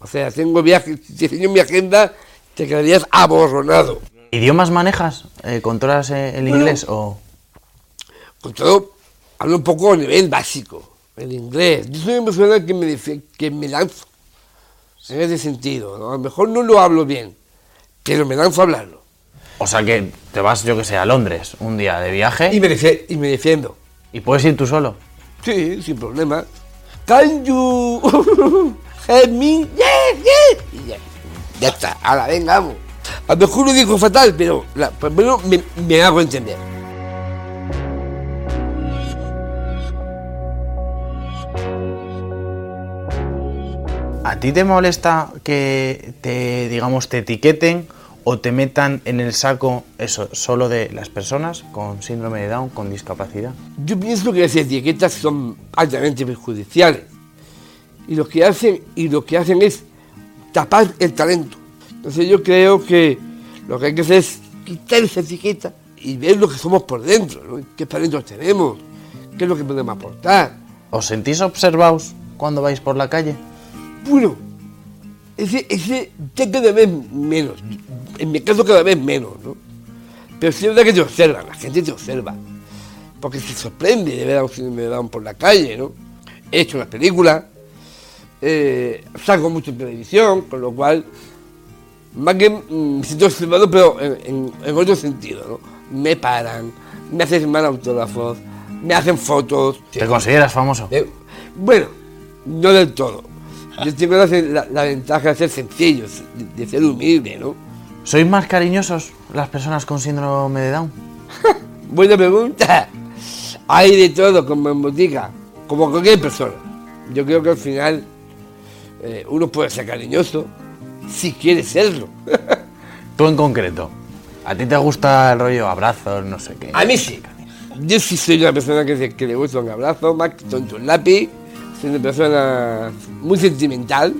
O sea, tengo te enseño mi agenda, te quedarías aborronado. ¿Idiomas manejas? Eh, ¿Controlas eh, el Bueno. inglés o...? Con todo, hablo un poco a nivel básico, el inglés. Yo soy una persona que me, que me lanzo en ese sentido. ¿no? A lo mejor no lo hablo bien, pero me lanzo a hablarlo. O sea que te vas, yo que sé, a Londres un día de viaje... Y me, defi- y me defiendo. ¿Y puedes ir tú solo? Sí, sin problema. Can you help me? Yes, yes. Y ya, ya está, ahora venga, vamos. A lo mejor lo digo fatal, pero la, me, me hago entender. ¿A ti te molesta que te, digamos, te etiqueten o te metan en el saco eso, solo de las personas con síndrome de Down, con discapacidad? Yo pienso que las etiquetas son altamente perjudiciales. Y lo que hacen, y lo que hacen es tapar el talento. Entonces yo creo que lo que hay que hacer es quitar esa etiqueta y ver lo que somos por dentro, ¿no? qué talentos tenemos, qué es lo que podemos aportar. ¿Os sentís observados cuando vais por la calle? Bueno, ese, ese ya cada vez menos, en mi caso cada vez menos, ¿no? Pero sí es verdad que te observan, la gente te observa, porque se sorprende de ver a un Down por la calle, ¿no? He hecho una película, eh, salgo mucho en televisión, con lo cual, más que mm, me siento observado, pero en, en- en otro sentido, ¿no? Me paran, me hacen mal autógrafos, me hacen fotos. ¿Te consideras famoso? Eh, bueno, no del todo. Yo tengo la, la- la ventaja de ser sencillo, de, de ser humilde, ¿no? ¿Sois más cariñosos las personas con síndrome de Down? Buena pregunta. Hay de todo, como en botica, como cualquier persona. Yo creo que al final eh, uno puede ser cariñoso si quiere serlo. Tú en concreto. ¿A ti te gusta el rollo abrazos, no sé qué? A mí sí. Yo sí soy una persona que, se- que le gusta un abrazo, más que un lápiz. Soy una persona muy sentimental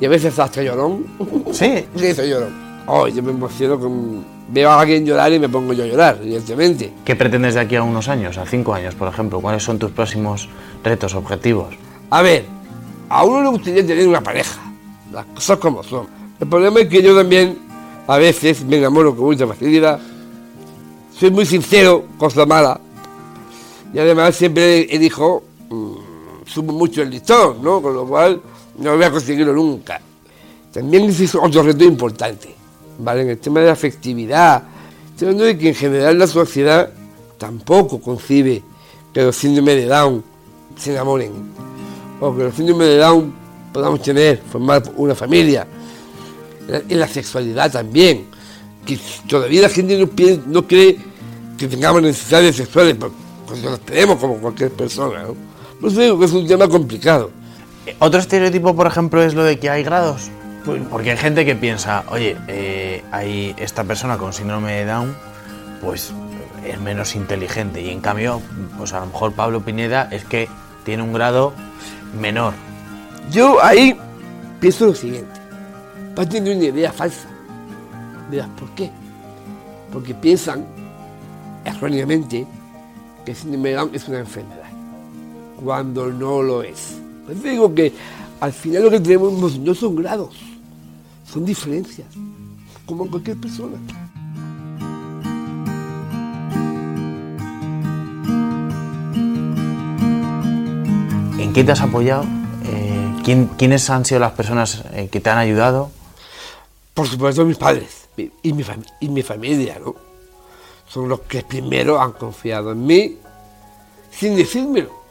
y a veces hasta llorón. ¿Sí? Sí, soy llorón. Oh, yo me emociono con... Veo a alguien llorar y me pongo yo a llorar, evidentemente. ¿Qué pretendes de aquí a unos años, a cinco años, por ejemplo? ¿Cuáles son tus próximos retos, objetivos? A ver, a uno le gustaría tener una pareja, las cosas como son. El problema es que yo también a veces me enamoro con mucha facilidad, soy muy sincero, cosa mala, y además siempre elijo, subo mucho el listón, ¿no? Con lo cual no voy a conseguirlo nunca. También es otro reto importante, ¿vale? En el tema de la afectividad, hablando de que en general la sociedad tampoco concibe que los síndromes de Down se enamoren o que los síndromes de Down podamos tener, formar una familia. En la- sexualidad también, que todavía la gente no, pie- no cree que tengamos necesidades sexuales, porque las tenemos como cualquier persona. ¿no? Por eso digo que es un tema complicado. Otro estereotipo, por ejemplo, es lo de que hay grados. Porque hay gente que piensa, oye, eh, hay esta persona con síndrome de Down, pues es menos inteligente. Y en cambio, pues a lo mejor Pablo Pineda es que tiene un grado menor. Yo ahí pienso lo siguiente. Parten de una idea falsa. Verás, ¿por qué? Porque piensan erróneamente que el síndrome de Down es una enfermedad, cuando no lo es. Les digo que al final lo que tenemos no son grados, son diferencias, como en cualquier persona. ¿En qué te has apoyado? Eh, ¿quién- ¿Quiénes han sido las personas eh, que te han ayudado? Por supuesto mis padres y mi, y mi familia, ¿no? Son los que primero han confiado en mí sin decírmelo.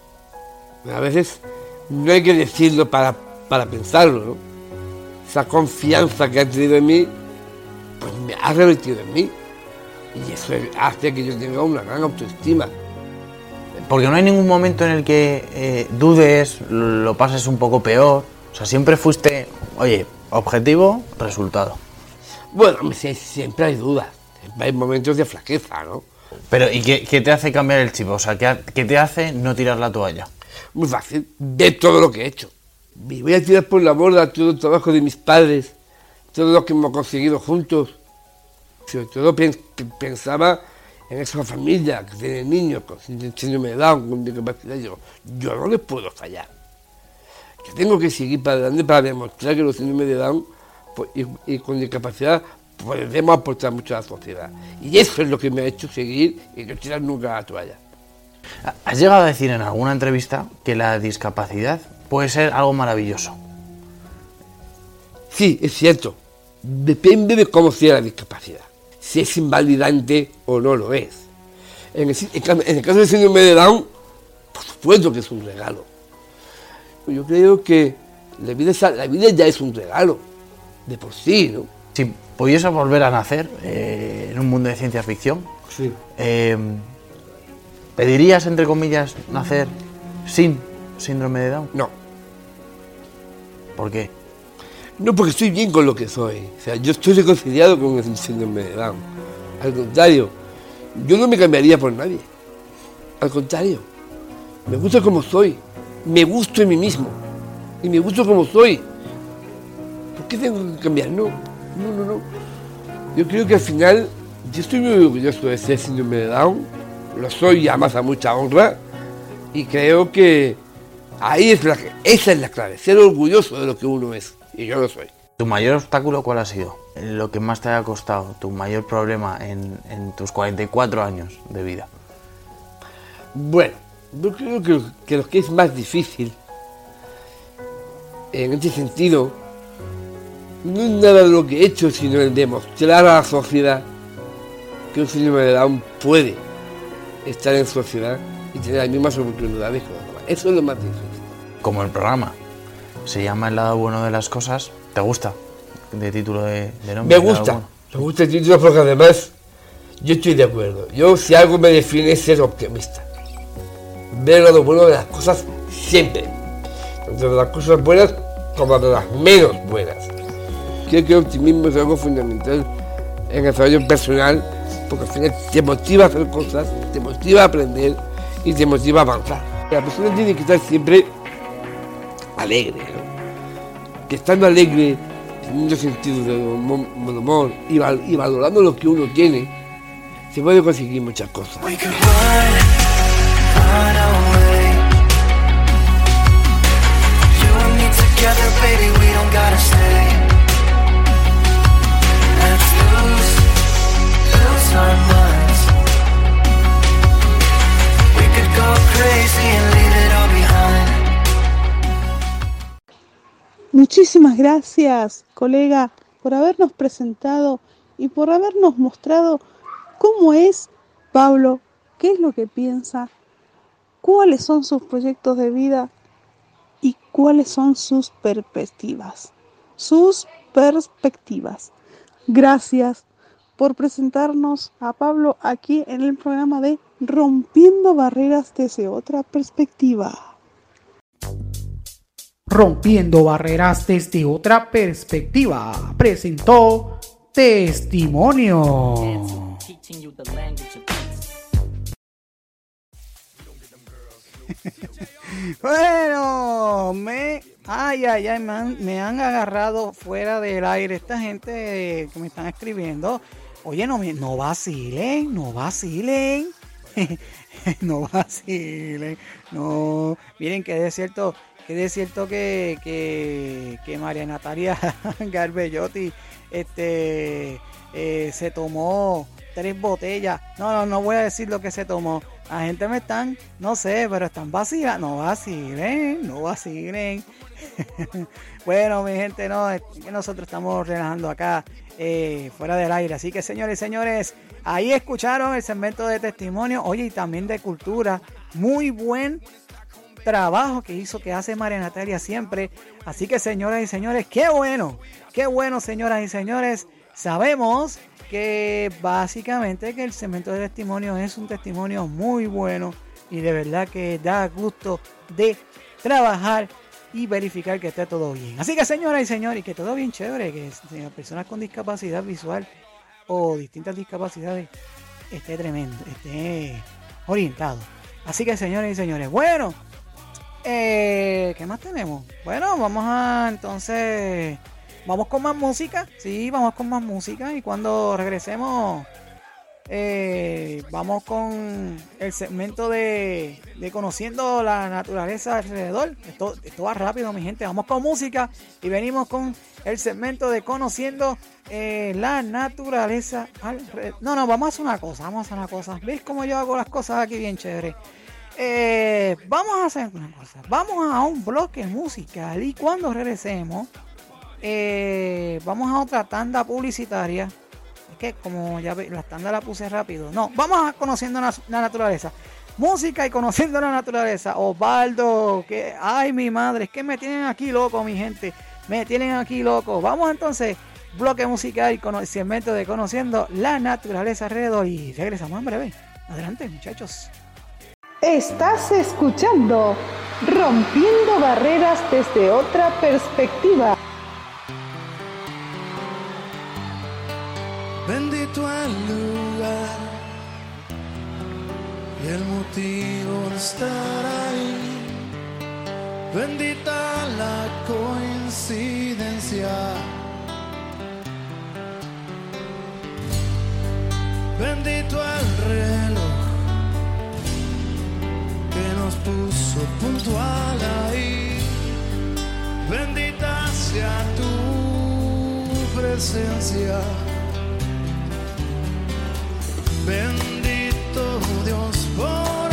A veces no hay que decirlo para, para pensarlo, ¿no? Esa confianza que han tenido en mí, pues me ha revertido en mí. Y eso hace que yo tenga una gran autoestima. Porque no hay ningún momento en el que eh, dudes, lo pases un poco peor. O sea, siempre fuiste, oye, objetivo, resultado. Bueno, siempre hay dudas, siempre hay momentos de flaqueza, ¿no? Pero, ¿y qué, qué te hace cambiar el chip? O sea, ¿qué, qué te hace no tirar la toalla? Muy fácil, ver todo lo que he hecho. Me voy a tirar por la borda todo el trabajo de mis padres, todo lo que hemos conseguido juntos. Sobre todo pen- pe- pensaba en esa familia que tiene niños con sínd- síndrome de Down, con discapacidad. Yo, yo no les puedo fallar. Yo tengo que seguir para adelante para demostrar que los síndromes de Down pues, y, y con discapacidad podemos aportar mucho a la sociedad. Y eso es lo que me ha hecho seguir y no tirar nunca la toalla. Has llegado a decir en alguna entrevista que la discapacidad puede ser algo maravilloso. Sí, es cierto. Depende de cómo sea la discapacidad. Si es invalidante o no lo es. En el, en caso del síndrome de Down, por supuesto que es un regalo. Yo creo que la vida, es- la vida ya es un regalo, de por sí, ¿no? Si pudiese volver a nacer eh, en un mundo de ciencia ficción, Sí. eh, ¿pedirías, entre comillas, nacer sin síndrome de Down? No. ¿Por qué? No, porque estoy bien con lo que soy. O sea, yo estoy reconciliado con el síndrome de Down. Al contrario, yo no me cambiaría por nadie. Al contrario, me gusta como soy. Me gusto en mí mismo. Y me gusto como soy. ¿Por qué tengo que cambiar? No, no, no, no. Yo creo que al final, yo estoy muy orgulloso de ser síndrome de Down. Lo soy y además a mucha honra. Y creo que ahí es la, esa es la clave, ser orgulloso de lo que uno es. Y yo lo soy. ¿Tu mayor obstáculo cuál ha sido? Lo que más te haya costado, tu mayor problema en, en tus 44 años de vida. Bueno, yo creo que, que lo que es más difícil en este sentido no es nada de lo que he hecho, sino el demostrar a la sociedad que un síndrome de Down puede estar en sociedad y tener las mismas oportunidades que los demás. Eso es lo más difícil. Como el programa se llama El lado bueno de las cosas, ¿te gusta? De título de, de nombre. Me El lado gusta, bueno. me gusta el título porque además yo estoy de acuerdo. Yo si algo me define es ser optimista. Ver lo bueno de las cosas siempre. Tanto de las cosas buenas como de las menos buenas. Creo que el optimismo es algo fundamental en el desarrollo personal porque al final te motiva a hacer cosas, te motiva a aprender y te motiva a avanzar. La persona tiene que estar siempre alegre, que estando alegre, teniendo sentido del humor, y valorando lo que uno tiene, se puede conseguir muchas cosas. Muchísimas gracias, colega, por habernos presentado y por habernos mostrado cómo es Pablo, qué es lo que piensa, cuáles son sus proyectos de vida y cuáles son sus perspectivas. Sus perspectivas. Gracias por presentarnos a Pablo aquí en el programa de Rompiendo Barreras desde otra perspectiva. Rompiendo barreras desde otra perspectiva, presentó Testimonio. Bueno, me, ay, ay, ay, me han, me han agarrado fuera del aire esta gente que me están escribiendo. Oye, no, no vacilen, no vacilen. no vacilen. No, miren que es cierto, que es cierto que, que, que María Natalia Garbellotti este, eh, se tomó tres botellas. No, no, no voy a decir lo que se tomó. La gente me están, no sé, pero están vacías. No vacilen, no vacilen. bueno, mi gente, no, nosotros estamos relajando acá eh, fuera del aire. Así que, señores y señores, ahí escucharon el segmento de testimonio, oye, y también de cultura. Muy buen trabajo que hizo, que hace María Natalia siempre. Así que, señoras y señores, qué bueno, qué bueno, señoras y señores. Sabemos que básicamente que el segmento de testimonio es un testimonio muy bueno y de verdad que da gusto de trabajar y verificar que esté todo bien. Así que señoras y señores, que todo bien chévere, que eh, personas con discapacidad visual o distintas discapacidades esté tremendo, esté orientado. Así que señores y señores, bueno, eh, ¿qué más tenemos? Bueno, vamos a entonces, vamos con más música, sí, vamos con más música y cuando regresemos, eh, vamos con el segmento de, de conociendo la naturaleza alrededor. Esto, va rápido, mi gente. Vamos con música y venimos con el segmento de conociendo eh, la naturaleza alrededor. No, no, vamos a hacer una cosa, vamos a hacer una cosa. ¿Veis cómo yo hago las cosas aquí bien chévere? Eh, vamos a hacer una cosa. Vamos a un bloque musical y cuando regresemos, eh, vamos a otra tanda publicitaria. Es que como ya la tanda la puse rápido. No, vamos a conociendo la, la naturaleza. Música y conociendo la naturaleza. Osvaldo, que ay mi madre, es que me tienen aquí loco, mi gente. Me tienen aquí loco. Vamos entonces, bloque musical y conocimiento de conociendo la naturaleza alrededor. Y regresamos en breve. Adelante, muchachos. Estás escuchando Rompiendo Barreras desde otra perspectiva. Bendito el lugar y el motivo de estar ahí. Bendita la coincidencia. Bendito el reloj nos puso puntual ahí. Bendita sea tu presencia. Bendito Dios por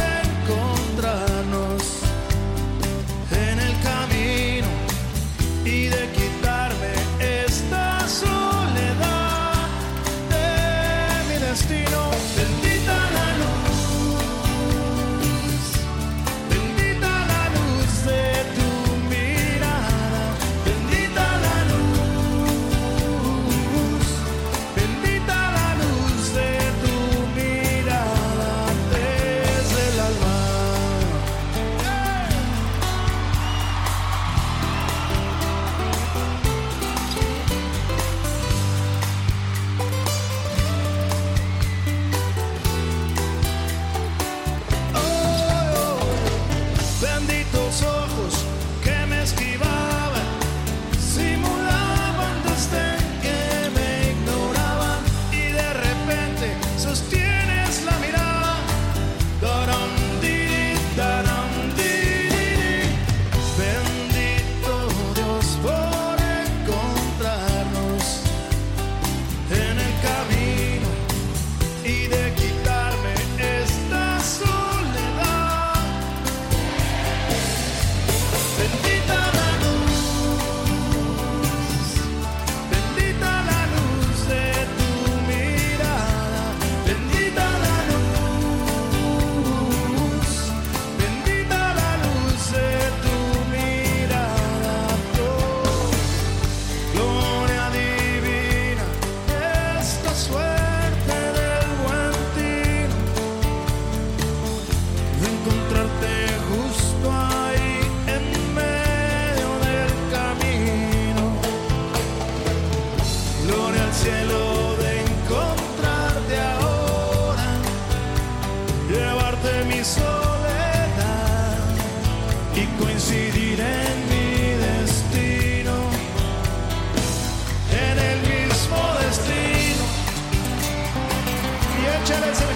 Y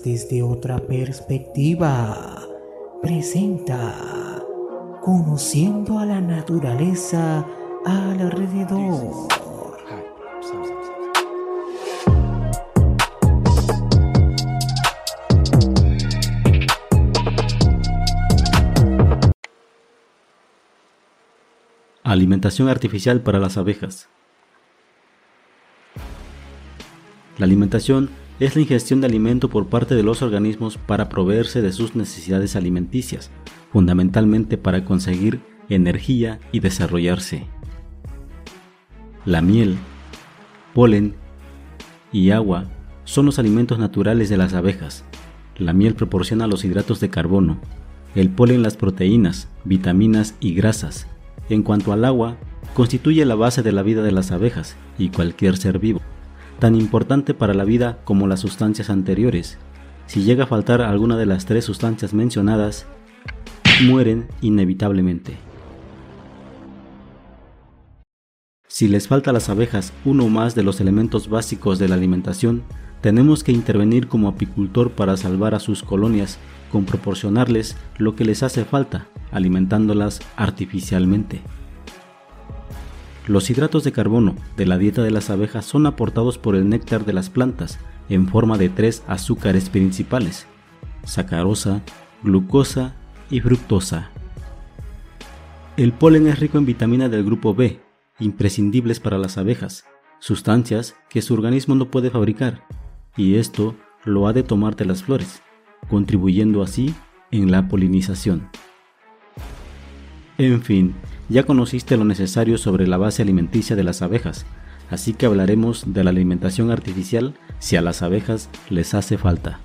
desde otra perspectiva. Presenta Conociendo a la naturaleza alrededor. Alimentación artificial para las abejas. La alimentación es la ingestión de alimento por parte de los organismos para proveerse de sus necesidades alimenticias, fundamentalmente para conseguir energía y desarrollarse. La miel, polen y agua son los alimentos naturales de las abejas. La miel proporciona los hidratos de carbono, el polen las proteínas, vitaminas y grasas. En cuanto al agua, constituye la base de la vida de las abejas y cualquier ser vivo, tan importante para la vida como las sustancias anteriores. Si llega a faltar alguna de las tres sustancias mencionadas, mueren inevitablemente. Si les falta a las abejas uno o más de los elementos básicos de la alimentación, tenemos que intervenir como apicultor para salvar a sus colonias con proporcionarles lo que les hace falta, alimentándolas artificialmente. Los hidratos de carbono de la dieta de las abejas son aportados por el néctar de las plantas en forma de tres azúcares principales, sacarosa, glucosa y fructosa. El polen es rico en vitamina del grupo B, imprescindibles para las abejas, sustancias que su organismo no puede fabricar, y esto lo ha de tomar de las flores, contribuyendo así en la polinización. En fin, ya conociste lo necesario sobre la base alimenticia de las abejas, así que hablaremos de la alimentación artificial si a las abejas les hace falta.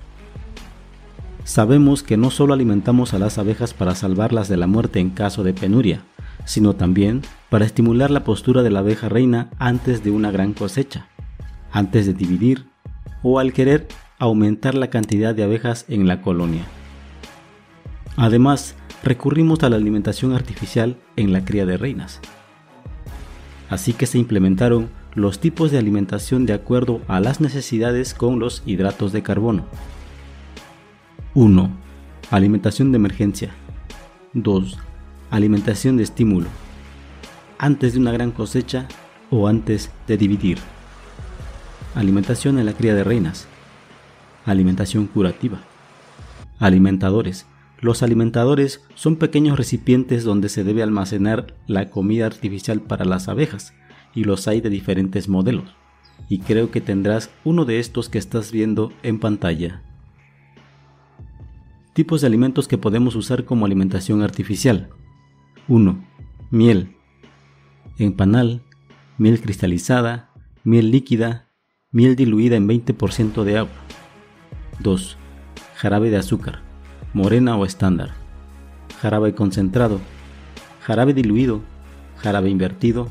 Sabemos que no solo alimentamos a las abejas para salvarlas de la muerte en caso de penuria, sino también para estimular la postura de la abeja reina antes de una gran cosecha, antes de dividir o al querer aumentar la cantidad de abejas en la colonia. Además, recurrimos a la alimentación artificial en la cría de reinas. Así que se implementaron los tipos de alimentación de acuerdo a las necesidades con los hidratos de carbono. 1. Alimentación de emergencia. 2. Alimentación de estímulo. Antes de una gran cosecha o antes de dividir. Alimentación en la cría de reinas. Alimentación curativa. Alimentadores. Los alimentadores son pequeños recipientes donde se debe almacenar la comida artificial para las abejas, y los hay de diferentes modelos, y creo que tendrás uno de estos que estás viendo en pantalla. Tipos de alimentos que podemos usar como alimentación artificial. 1. Miel. En panal, miel cristalizada, miel líquida, miel diluida en 20% de agua. 2. Jarabe de azúcar morena o estándar, jarabe concentrado, jarabe diluido, jarabe invertido,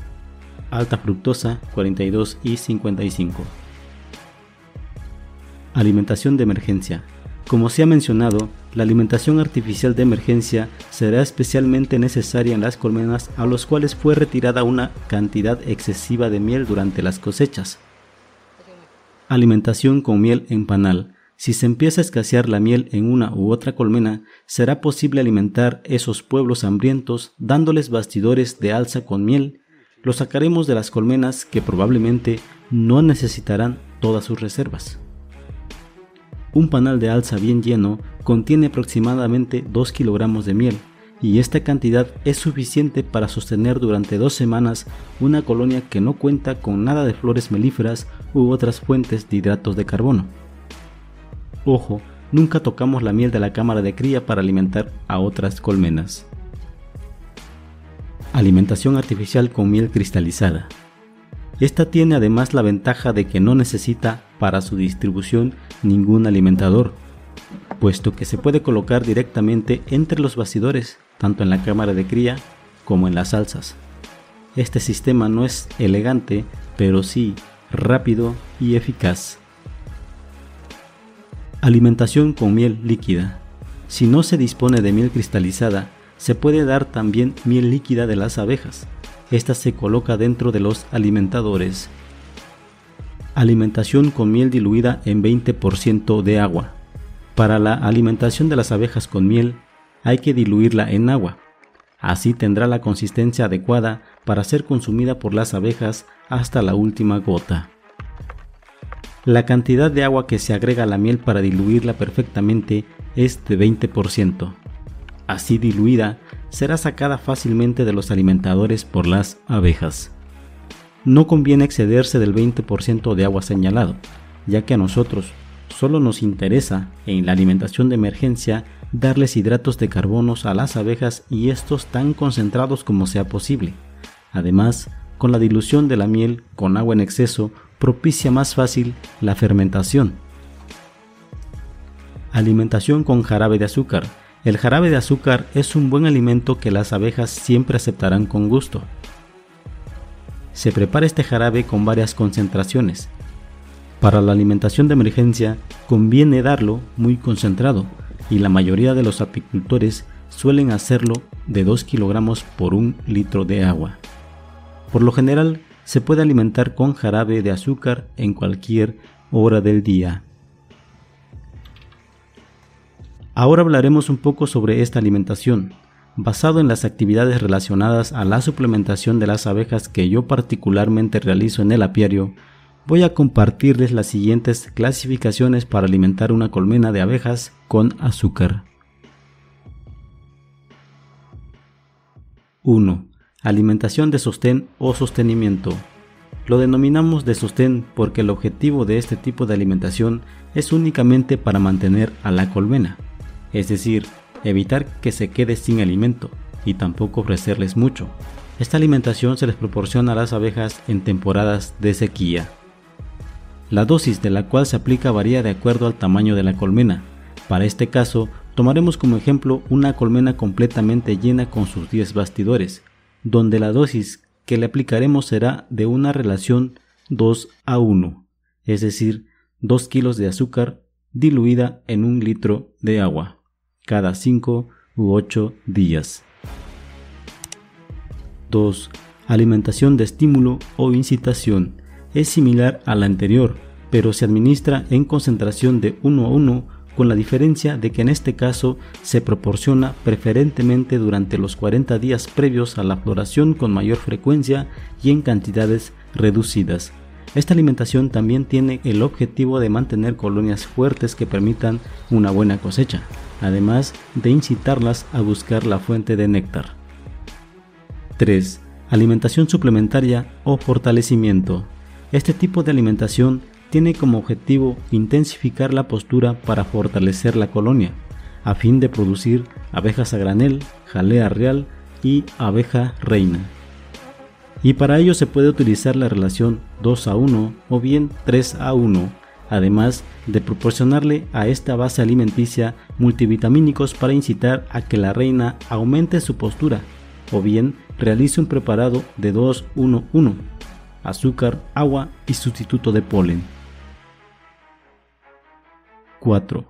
alta fructosa 42 y 55. Alimentación de emergencia. Como se ha mencionado, la alimentación artificial de emergencia será especialmente necesaria en las colmenas a los cuales fue retirada una cantidad excesiva de miel durante las cosechas. Alimentación con miel en panal. Si se empieza a escasear la miel en una u otra colmena, será posible alimentar esos pueblos hambrientos dándoles bastidores de alza con miel. Los sacaremos de las colmenas que probablemente no necesitarán todas sus reservas. Un panal de alza bien lleno contiene aproximadamente 2 kilogramos de miel y esta cantidad es suficiente para sostener durante dos semanas una colonia que no cuenta con nada de flores melíferas u otras fuentes de hidratos de carbono. Ojo, nunca tocamos la miel de la cámara de cría para alimentar a otras colmenas. Alimentación artificial con miel cristalizada. Esta tiene además la ventaja de que no necesita para su distribución ningún alimentador, puesto que se puede colocar directamente entre los bastidores, tanto en la cámara de cría como en las salsas. Este sistema no es elegante, pero sí rápido y eficaz. Alimentación con miel líquida. Si no se dispone de miel cristalizada, se puede dar también miel líquida de las abejas. Esta se coloca dentro de los alimentadores. Alimentación con miel diluida en 20% de agua. Para la alimentación de las abejas con miel hay que diluirla en agua. Así tendrá la consistencia adecuada para ser consumida por las abejas hasta la última gota. La cantidad de agua que se agrega a la miel para diluirla perfectamente es de 20%. Así diluida, será sacada fácilmente de los alimentadores por las abejas. No conviene excederse del 20% de agua señalado, ya que a nosotros solo nos interesa en la alimentación de emergencia darles hidratos de carbonos a las abejas y estos tan concentrados como sea posible. Además, con la dilusión de la miel con agua en exceso propicia más fácil la fermentación. Alimentación con jarabe de azúcar. El jarabe de azúcar es un buen alimento que las abejas siempre aceptarán con gusto. Se prepara este jarabe con varias concentraciones. Para la alimentación de emergencia conviene darlo muy concentrado y la mayoría de los apicultores suelen hacerlo de 2 kilogramos por un litro de agua. Por lo general se puede alimentar con jarabe de azúcar en cualquier hora del día. Ahora hablaremos un poco sobre esta alimentación, basado en las actividades relacionadas a la suplementación de las abejas que yo particularmente realizo en el apiario. Voy a compartirles las siguientes clasificaciones para alimentar una colmena de abejas con azúcar. 1. Alimentación de sostén o sostenimiento. Lo denominamos de sostén porque el objetivo de este tipo de alimentación es únicamente para mantener a la colmena, es decir, evitar que se quede sin alimento y tampoco ofrecerles mucho. Esta alimentación se les proporciona a las abejas en temporadas de sequía. La dosis de la cual se aplica varía de acuerdo al tamaño de la colmena. Para este caso, tomaremos como ejemplo una colmena completamente llena con sus 10 bastidores, donde la dosis que le aplicaremos será de una relación 2 a 1, es decir, 2 kilos de azúcar diluida en un litro de agua, cada 5 u 8 días. 2. Alimentación de estímulo o incitación. Es similar a la anterior, pero se administra en concentración de 1 a 1 con la diferencia de que en este caso se proporciona preferentemente durante los 40 días previos a la floración con mayor frecuencia y en cantidades reducidas. Esta alimentación también tiene el objetivo de mantener colonias fuertes que permitan una buena cosecha, además de incitarlas a buscar la fuente de néctar. 3. Alimentación suplementaria o fortalecimiento. Este tipo de alimentación tiene como objetivo intensificar la postura para fortalecer la colonia, a fin de producir abejas a granel, jalea real y abeja reina. Y para ello se puede utilizar la relación 2 a 1 o bien 3 a 1, además de proporcionarle a esta base alimenticia multivitamínicos para incitar a que la reina aumente su postura, o bien realice un preparado de 2-1-1, azúcar, agua y sustituto de polen. 4.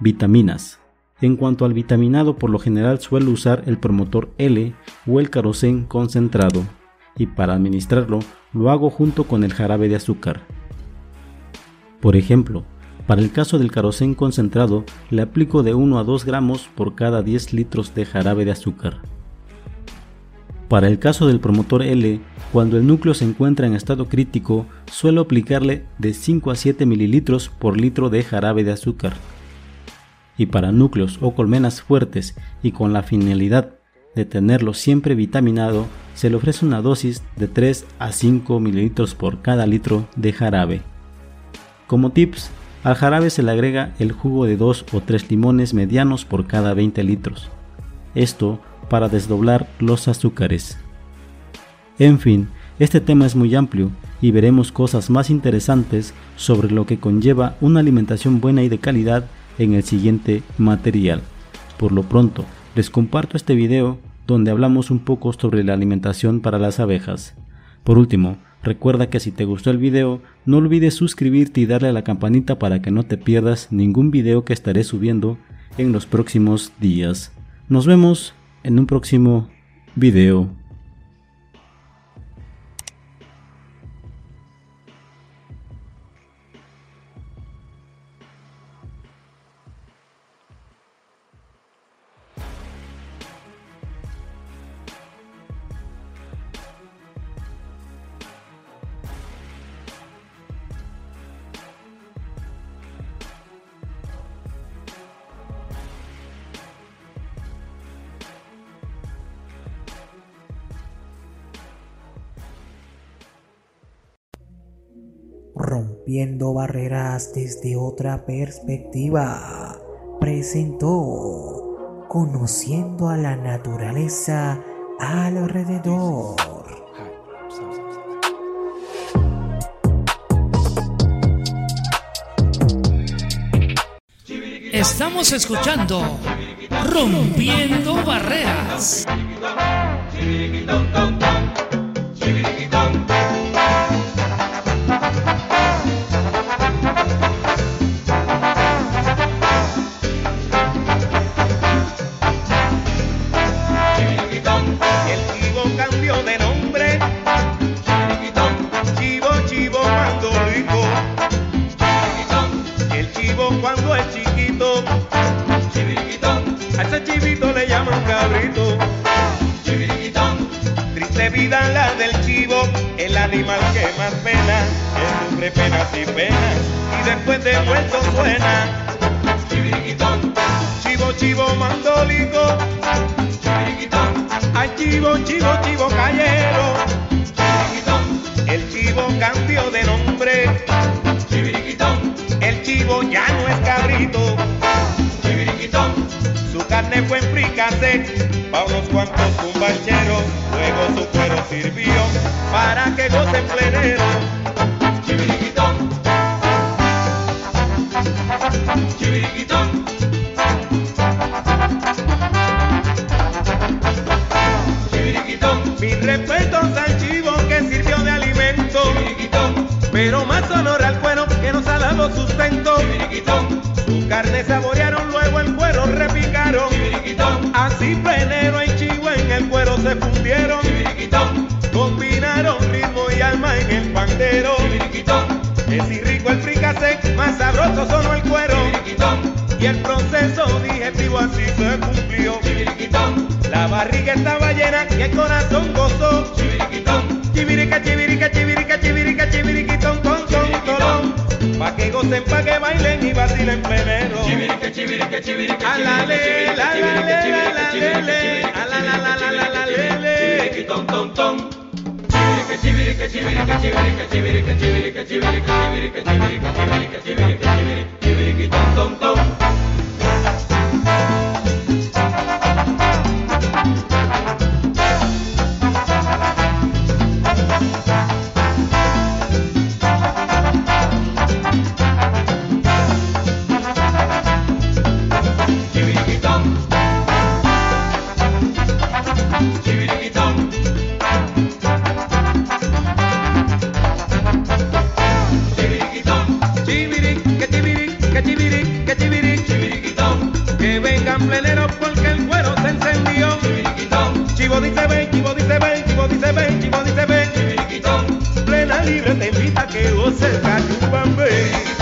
Vitaminas. En cuanto al vitaminado, por lo general suelo usar el promotor L o el carosén concentrado, y para administrarlo lo hago junto con el jarabe de azúcar. Por ejemplo, para el caso del carosén concentrado, le aplico de 1 a 2 gramos por cada 10 litros de jarabe de azúcar. Para el caso del promotor L, cuando el núcleo se encuentra en estado crítico, suelo aplicarle de 5 a 7 mililitros por litro de jarabe de azúcar. Y para núcleos o colmenas fuertes y con la finalidad de tenerlo siempre vitaminado, se le ofrece una dosis de 3 a 5 mililitros por cada litro de jarabe. Como tips, al jarabe se le agrega el jugo de 2 o 3 limones medianos por cada 20 litros. Esto para desdoblar los azúcares. En fin, este tema es muy amplio y veremos cosas más interesantes sobre lo que conlleva una alimentación buena y de calidad en el siguiente material. Por lo pronto, les comparto este video donde hablamos un poco sobre la alimentación para las abejas. Por último, recuerda que si te gustó el video, no olvides suscribirte y darle a la campanita para que no te pierdas ningún video que estaré subiendo en los próximos días. Nos vemos en un próximo video. Desde otra perspectiva, presentó Conociendo a la naturaleza alrededor. Estamos escuchando Rompiendo Barreras. Chivo dice ven, chivo dice ven, chivo dice ven. Plena libre te invita a que goces cachupambe.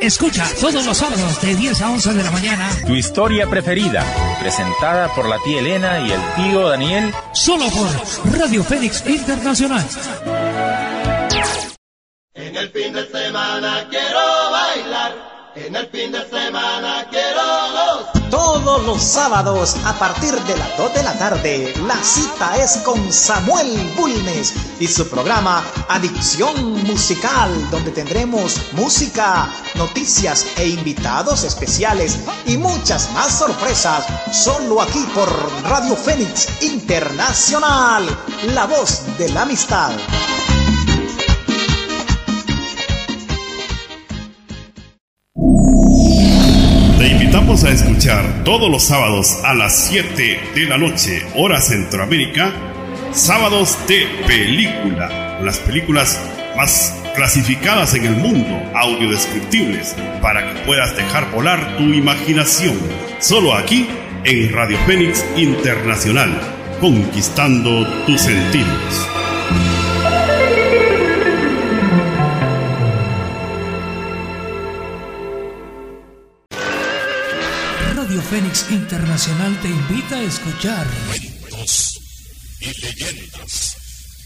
Escucha todos los sábados de 10 a 11 de la mañana. Tu historia preferida, presentada por la tía Elena y el tío Daniel. Solo por Radio Fénix Internacional. Sábados a partir de las 2 de la tarde, la cita es con Samuel Bulnes y su programa Adicción Musical, donde tendremos música, noticias e invitados especiales y muchas más sorpresas, solo aquí por Radio Fénix Internacional, la voz de la amistad. A escuchar todos los sábados a las 7 de la noche, hora Centroamérica, sábados de película, las películas más clasificadas en el mundo, audiodescriptibles, para que puedas dejar volar tu imaginación. Solo aquí en Radio Fénix Internacional, conquistando tus sentidos. Fénix Internacional te invita a escuchar Cuentos y leyendas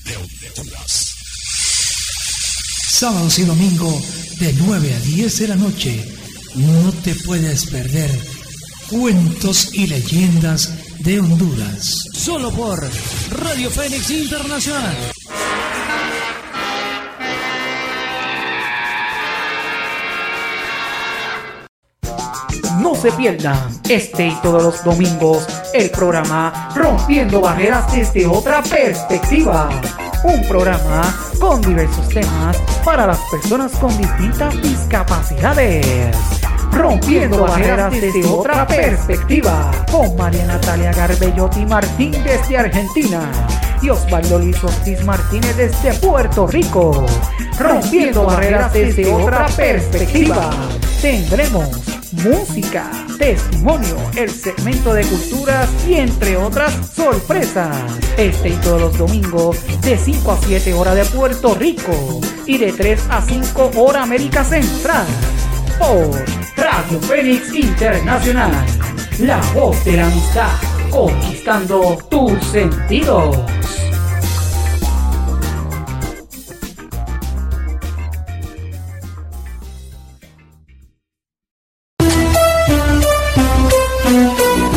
de Honduras. sábados y domingo de 9 a 10 de la noche. No te puedes perder cuentos y leyendas de Honduras. Solo por Radio Fénix Internacional. No se pierdan este y todos los domingos el programa Rompiendo Barreras desde otra perspectiva. Un programa con diversos temas para las personas con distintas discapacidades. Rompiendo barreras desde otra perspectiva con María Natalia Garbellotti Martín desde Argentina y Osvaldo Luis Ortiz Martínez desde Puerto Rico. Rompiendo barreras desde otra perspectiva. Tendremos música, testimonio, el segmento de culturas y entre otras sorpresas. Este y todos los domingos de 5 a 7 horas de Puerto Rico y de 3 a 5 hora América Central. Por Radio Fénix Internacional, la voz de la amistad, conquistando tus sentidos.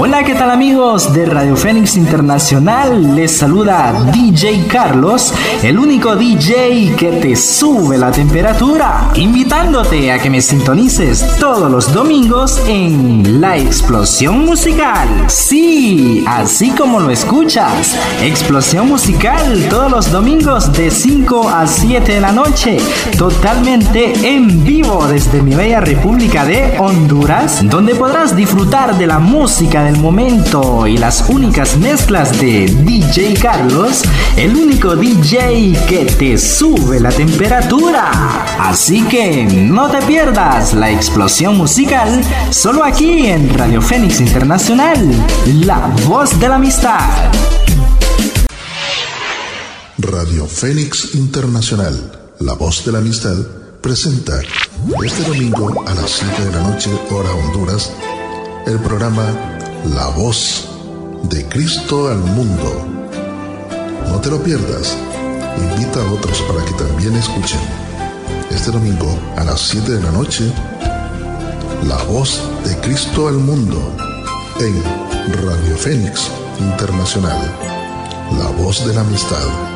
Hola, ¿qué tal amigos de Radio Fénix Internacional? Les saluda DJ Carlos, el único DJ que te sube la temperatura, invitándote a que me sintonices todos los domingos en La Explosión Musical. Sí, así como lo escuchas, Explosión Musical todos los domingos de 5 a 7 de la noche, totalmente en vivo desde mi bella República de Honduras, donde podrás disfrutar de la música de momento y las únicas mezclas de DJ Carlos, el único DJ que te sube la temperatura. Así que no te pierdas la explosión musical solo aquí en Radio Fénix Internacional, la voz de la amistad. Radio Fénix Internacional, la voz de la amistad, presenta este domingo a las 7 de la noche, hora Honduras, el programa La voz de Cristo al mundo. No te lo pierdas, invita a otros para que también escuchen. Este domingo a las 7 de la noche, La voz de Cristo al mundo en Radio Fénix Internacional, la voz de la amistad.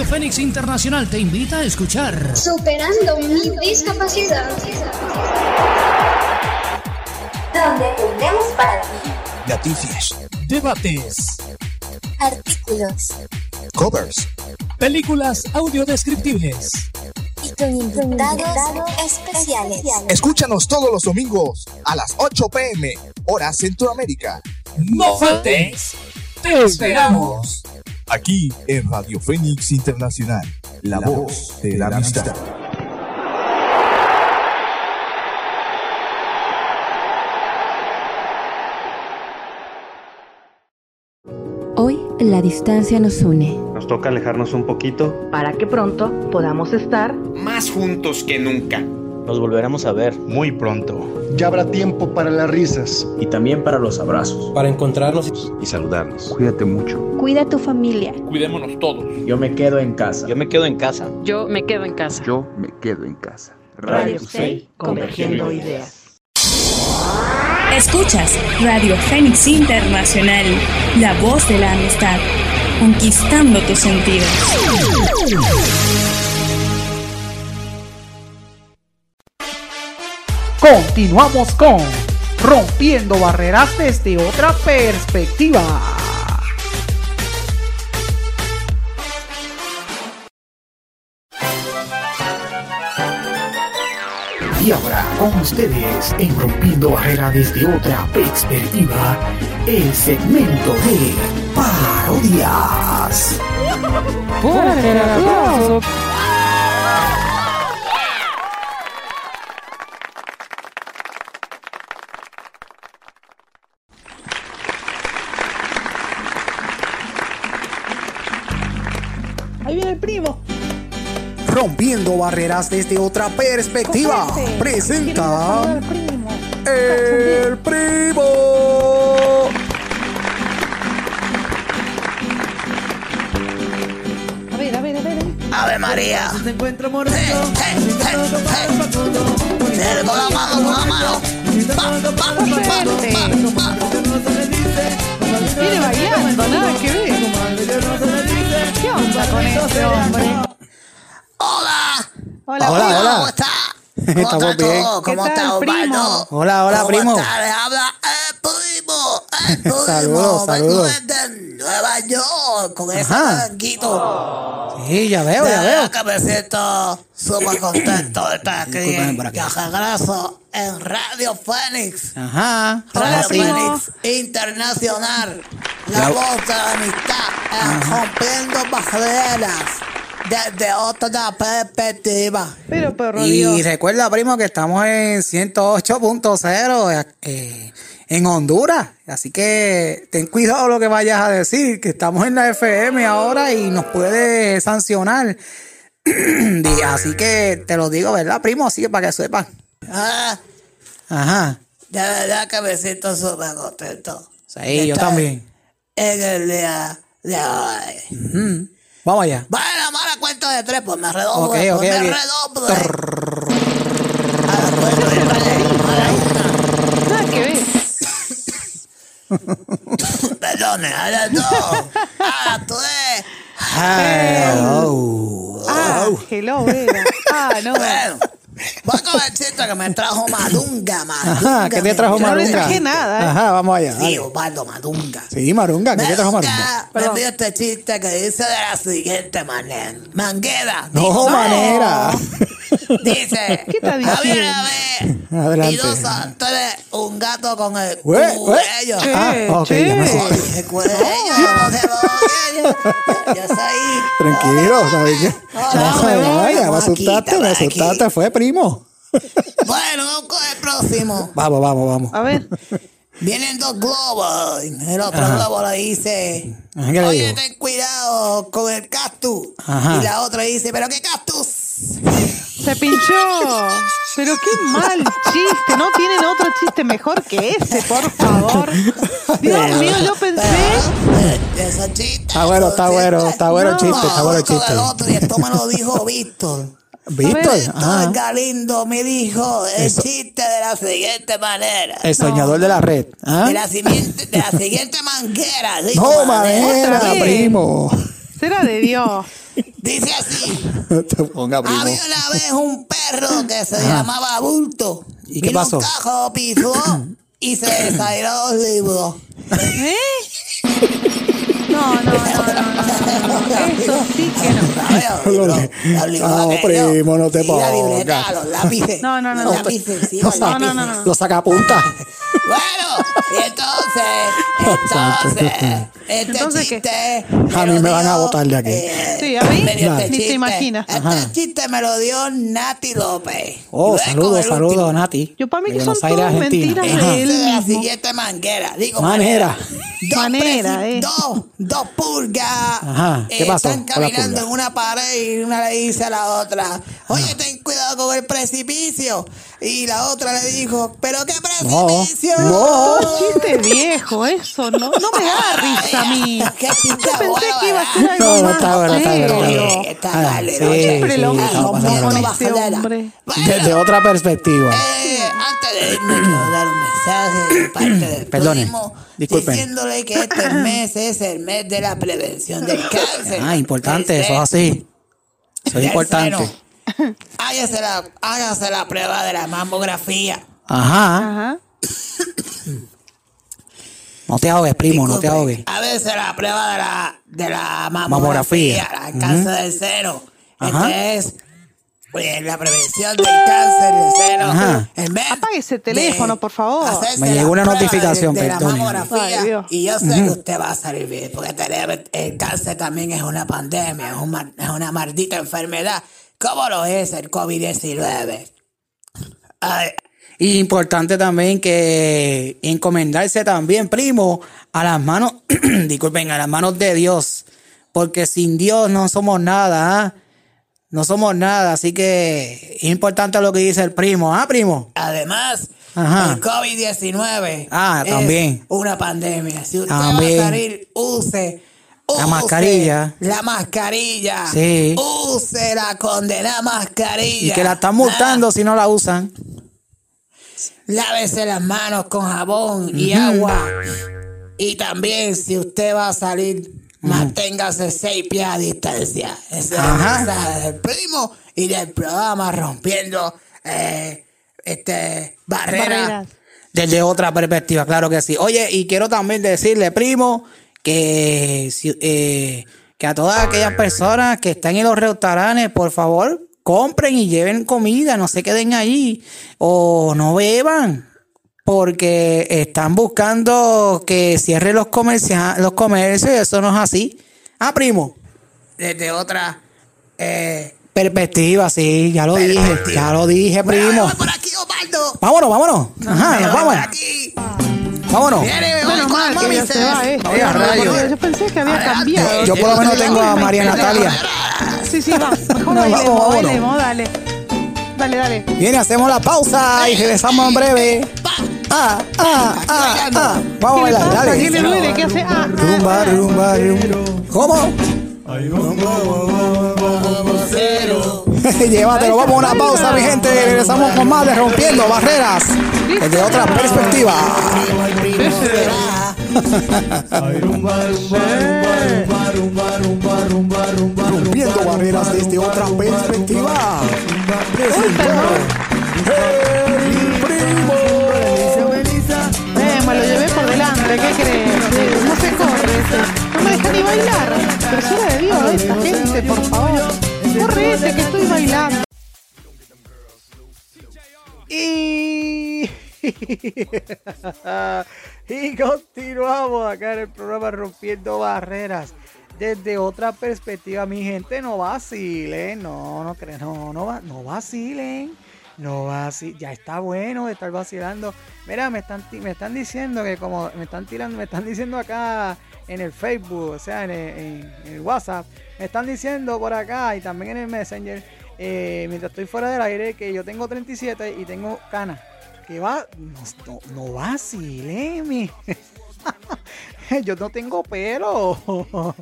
Radio Fénix Internacional te invita a escuchar. Superando mi discapacidad. Donde tenemos para ti Noticias, Debates, artículos covers, películas audiodescriptibles. y con invitados especiales. Escúchanos todos los domingos a las 8 pm, hora Centroamérica. No faltes, te esperamos. Aquí en Radio Fénix Internacional, la, voz de la amistad. Hoy la distancia nos une. Nos toca alejarnos un poquito. para que pronto podamos estar Más juntos que nunca. Nos volveremos a ver muy pronto. Ya habrá tiempo para las risas. Y también para los abrazos. Para encontrarnos y saludarnos. Cuídate mucho. Cuida a tu familia. Cuidémonos todos. Yo me quedo en casa. Yo me quedo en casa. Yo me quedo en casa. Yo me quedo en casa. Radio Fe, convergiendo ideas. Escuchas Radio Fénix Internacional, la voz de la amistad, conquistando tus sentidos. Continuamos con Rompiendo Barreras desde otra perspectiva. Y ahora con ustedes, en Rompiendo Barrera desde otra perspectiva, el segmento de parodias. Rompiendo Barreras desde otra perspectiva. Cogete. Presenta. El Primo. A ver, a ver, a ver. Ave María. Se encuentra moreno. Dale, con la mano, con la mano. Pa, pa, pa, Viene bailando, nada que ver. ¿Qué onda con este hombre? Hola. Hola, Hola, primo. hola. ¿Cómo está? ¿Cómo Estamos está bien. todo? ¿Cómo ¿Qué está tal, primo? Osvaldo? Hola, hola, ¿Cómo primo. está? Le habla el primo. El primo. Saludos, Vengo saludos. desde Nueva York con ese Ajá. blanquito. Sí, ya veo, ya veo. que me siento súper contento de estar aquí. Discúlpame por aquí. Que regreso en Radio Fénix. Ajá. Radio sí. Fénix Internacional. La voz de la amistad. eh, Rompiendo barreras. Desde otra perspectiva. Pero perro Y Dios. recuerda, primo, que estamos en 108.0 eh, en Honduras. Así que ten cuidado lo que vayas a decir, que estamos en la FM ahora y nos puede sancionar. Así que te lo digo, ¿verdad, primo? Así que para que sepan. Ah, Ajá. de verdad que me siento súper contento. Sí, yo también. En el día de hoy. Ujú. Vamos allá. Bueno, mala cuenta de tres, pues me redondo. Ok, pues ok, me la cuenta de tres. Nada que ver. Perdone, a las dos. A las tres. Hello. Ah, hello, era. Ah, no. Bueno, voy con el chiste que me trajo Madunga, Madunga. Ajá, ¿qué te trajo me no le traje nada, ¿eh? Ajá, vamos allá. Sí. Osvaldo Madunga. Sí, Marunga, ¿qué te trajo Marunga? Marunga, me envió este chiste que dice de la siguiente manera. Manguera. No dijo, manera. Dice, ¿Qué está había diciendo? una vez Adelante. y dos antes un gato con el cuello. Ah, ok, ya me asusté. El cuello, no se cuello. Yo soy... Tranquilo, ¿sabes qué? no, no, ay, me no, asustaste, me asustaste, fue primo. Bueno, vamos con el próximo. Vamos, vamos, vamos. A ver. Vienen dos globos. El otro Ajá. globo le dice, Ajá, ¿qué le oye, digo? ten cuidado con el cactus. Ajá. Y la otra dice, pero qué cactus. Se pinchó. Pero qué mal chiste. ¿No tienen otro chiste mejor que ese, por favor? Dios mío, yo pensé. Esos chistes. Está bueno, está bueno, está bueno el chiste, está bueno el chiste. el otro, y esto me lo dijo Víctor. Víctor, Víctor ajá. Galindo me dijo el chiste de la siguiente manera. El soñador de la red. ¿ah? De la siguiente, de la siguiente manguera. dijo No, manera. manera, primo. Será de Dios. Dice así. Te ponga primo. Había una vez un perro que se llamaba Bulto. ¿Y qué pasó? Un cajo pisó y se desayunó los libros. ¿Eh? No, no, no, no, no. Eso sí que no. No, primo, no te pongas. los lápices. No, no, no, Los no. lápices, sí, Lo los no, no, no. lo saca a punta. Bueno, y entonces, entonces, este Entonces, ¿qué? chiste. A mí me van a botar de aquí. Sí, a mí este ni te imaginas. Este Ajá. chiste me lo dio Nati López. Oh, saludos, saludos. Nati. Yo para mí que son todas mentiras de él la siguiente manguera. Digo, Manera. Dos, Manera, eh. dos, dos pulgas Ajá, ¿qué eh, pasó están caminando pulga? en una pared y una le dice a la otra, oye, ten cuidado con el precipicio. Y la otra le dijo, ¿pero qué precipicio? no. Un chiste viejo, eso. No, no me da risa a mí. ¿Qué chiste Yo pensé que iba a ser algo No, no, está bueno, está bueno, está serio. bueno. Está Ah, mal, ¿no? Siempre lo mismo con este hombre. Desde otra perspectiva. Eh, antes de irme, quiero dar un mensaje de parte del Perdone, primo, disculpen. diciéndole que este mes es el mes de la prevención del cáncer. Ah, importante, eso es así. Eso es importante. Hágase la, hágase la prueba de la mamografía. Ajá. Ajá. No te ahogues, primo, no te ahogues. Hágase la prueba de la, de la mamografía, Mamografía. el cáncer del seno. Ajá. Este es pues, la prevención del cáncer del seno. Ajá. En vez Apague ese teléfono, por favor. Me llegó una notificación, de, de la mamografía, Ay, y yo sé que usted va a salir bien, porque tener el cáncer también es una pandemia, es, un es una maldita enfermedad. ¿Cómo lo es el COVID-19? Ay, Y importante también que encomendarse también, primo, a las manos, disculpen, a las manos de Dios. Porque sin Dios no somos nada, ¿ah? No somos nada, así que es importante lo que dice el primo, ¿ah, primo? Además, Ajá. el COVID-19 Ah, es también. una pandemia. Si usted También. va a salir, use, La mascarilla. La mascarilla. Sí. Use la condenada mascarilla. Y que la están multando si no la usan. Lávese las manos con jabón y agua. Y también, si usted va a salir, manténgase seis pies a distancia. Ese es mensaje del primo y del programa rompiendo eh, este, barreras. Barreras. Desde otra perspectiva, claro que sí. Oye, y quiero también decirle, primo, que, eh, que a todas aquellas personas que están en los restaurantes, por favor, compren y lleven comida, no se queden allí o no beban. Porque están buscando que cierren los, comercia- los comercios y eso no es así. Ah, primo. Desde otra. Eh, Perspectiva, sí, ya lo dije, ya lo dije, primo. por aquí, Osvaldo. Vámonos, vámonos. Ajá, nos vamos. Vámonos. Viene, con mal mami, se va, eh. Oye. Yo pensé que había cambiado. Yo por lo menos tengo a María Natalia. Sí, sí, va. Mejor No, bailemos, vamos, bailemos, dale. Dale, dale. Viene, hacemos la pausa y regresamos en breve. Ah, ah, ah, ah. Vamos a ¿Qué le bailar, dale. ¿Qué le duele? ¿Qué hace? Ah, ah, Rumba, rumba, rumba. ¿Cómo? Llévatelo, vamos a una pausa, mi gente. Regresamos con más de Rompiendo Barreras desde otra perspectiva. Rompiendo barreras desde otra perspectiva. Presentó el primo. Eh, me lo llevé por delante, ¿qué crees? No se corre ese. No me deja ni bailar. Pero será de Dios esta gente, por favor. Corre ese que estoy bailando. Y... y continuamos acá en el programa Rompiendo Barreras. Desde otra perspectiva, mi gente, no vacilen, no, no creen, no, no, no vacilen, no vacilen, ya está bueno de estar vacilando. Mira, me están, me están diciendo que como me están tirando, me están diciendo acá en el Facebook, o sea, en el WhatsApp, están diciendo por acá y también en el Messenger, eh, mientras estoy fuera del aire, que yo tengo 37 y tengo canas. Que va, no, no, vacilen, mi. Yo no tengo pelo.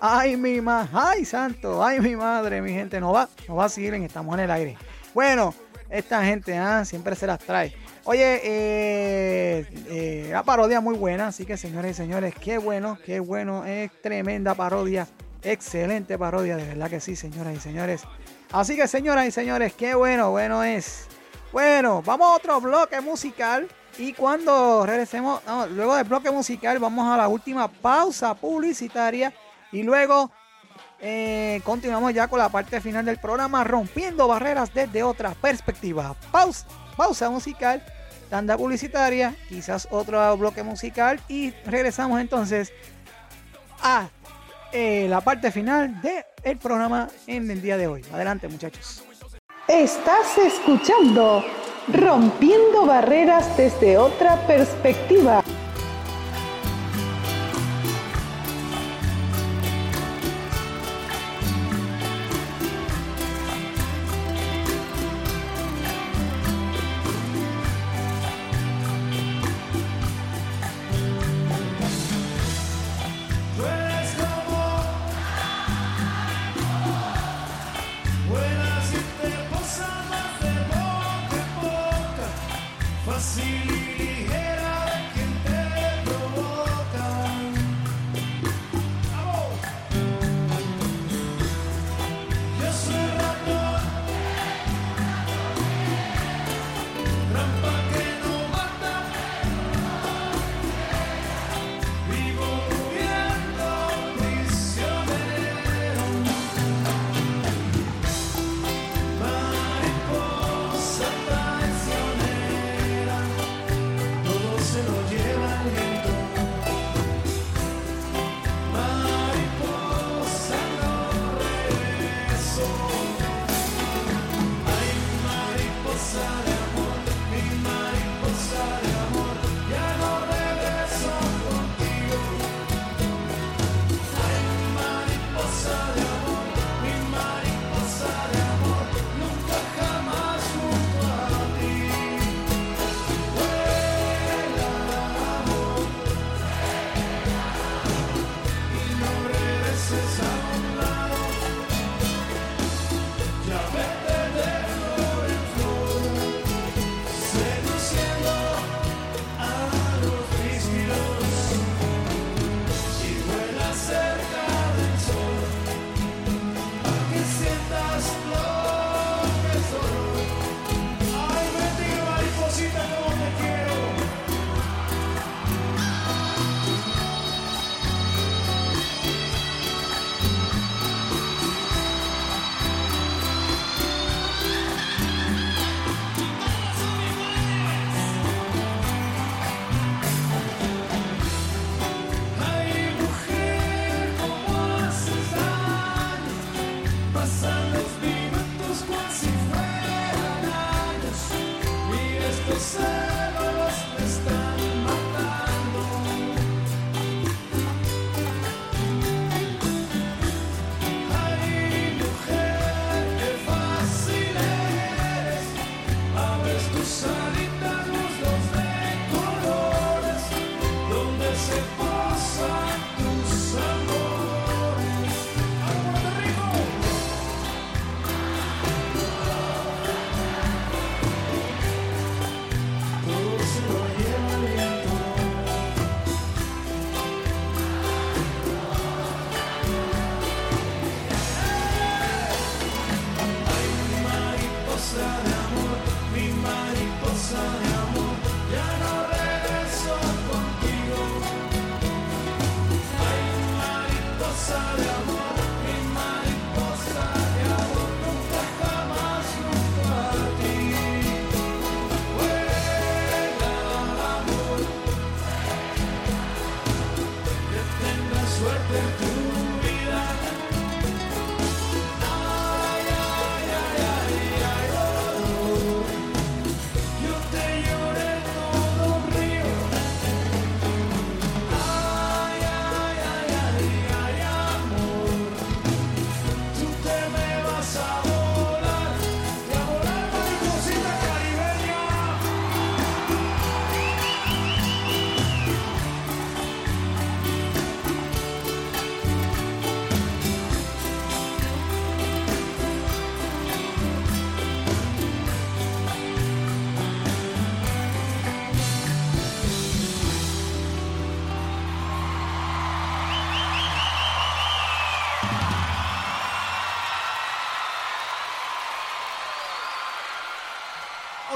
Ay, mi madre. Ay, santo. Ay, mi madre, mi gente. No va, no vacilen, estamos en el aire. Bueno, esta gente ah, siempre se las trae. Oye, eh, eh, la parodia muy buena, así que señores y señores, qué bueno, qué bueno, es tremenda parodia, excelente parodia, de verdad que sí, señoras y señores. Así que señoras y señores, qué bueno, bueno es. Bueno, vamos a otro bloque musical. Y cuando regresemos, luego del bloque musical, vamos a la última pausa publicitaria. Y luego eh, continuamos ya con la parte final del programa, rompiendo barreras desde otra perspectiva. Pausa, pausa musical, tanda publicitaria, quizás otro bloque musical. Y regresamos entonces a eh, la parte final del programa en el día de hoy. Adelante, muchachos. Estás escuchando Rompiendo Barreras desde otra perspectiva.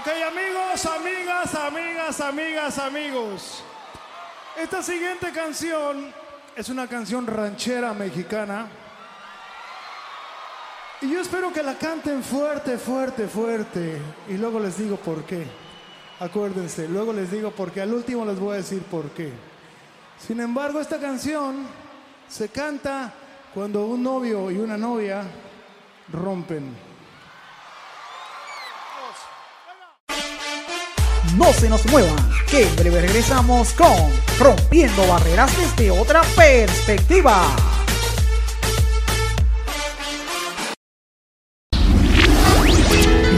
Amigos, amigas, amigas, amigas, amigos. Esta siguiente canción es una canción ranchera mexicana. Y yo espero que la canten fuerte, fuerte, fuerte. Y luego les digo por qué. Acuérdense, luego les digo por qué. Al último les voy a decir por qué. Sin embargo, esta canción se canta cuando un novio y una novia rompen. No se nos muevan, que en breve regresamos con Rompiendo Barreras desde otra perspectiva.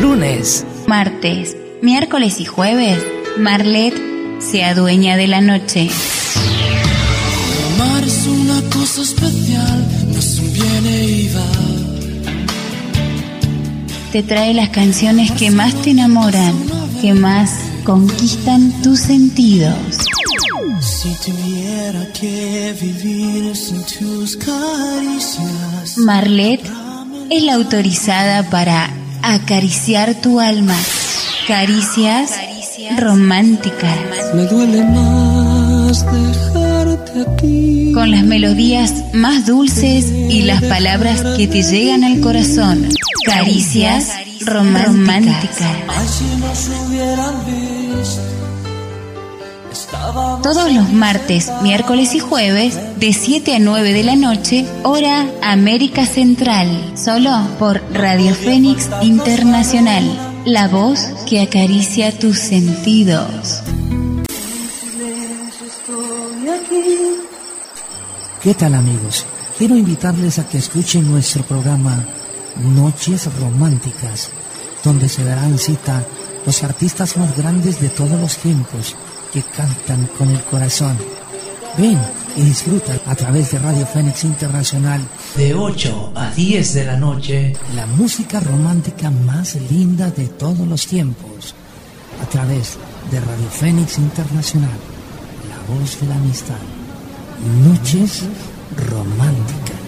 Lunes, martes, miércoles y jueves, Marlet se adueña de la noche. Amar es una cosa especial, no es un viene y va. Te trae las canciones que más te enamoran, que más conquistan tus sentidos. Si tuviera que vivir sin tus caricias. Marlet es la autorizada para acariciar tu alma. Caricias románticas. Me duele más dejarte aquí. Con las melodías más dulces y las palabras que te llegan al corazón. Caricias románticas. Todos los martes, miércoles y jueves, de 7 a 9 de la noche, hora América Central, solo por Radio Fénix Internacional, la voz que acaricia tus sentidos. ¿Qué tal amigos? Quiero invitarles a que escuchen nuestro programa Noches Románticas, donde se darán cita los artistas más grandes de todos los tiempos que cantan con el corazón. Ven y disfruta a través de Radio Fénix Internacional De 8 a 10 de la noche, la música romántica más linda de todos los tiempos, a través de Radio Fénix Internacional, la voz de la amistad. Noches románticas.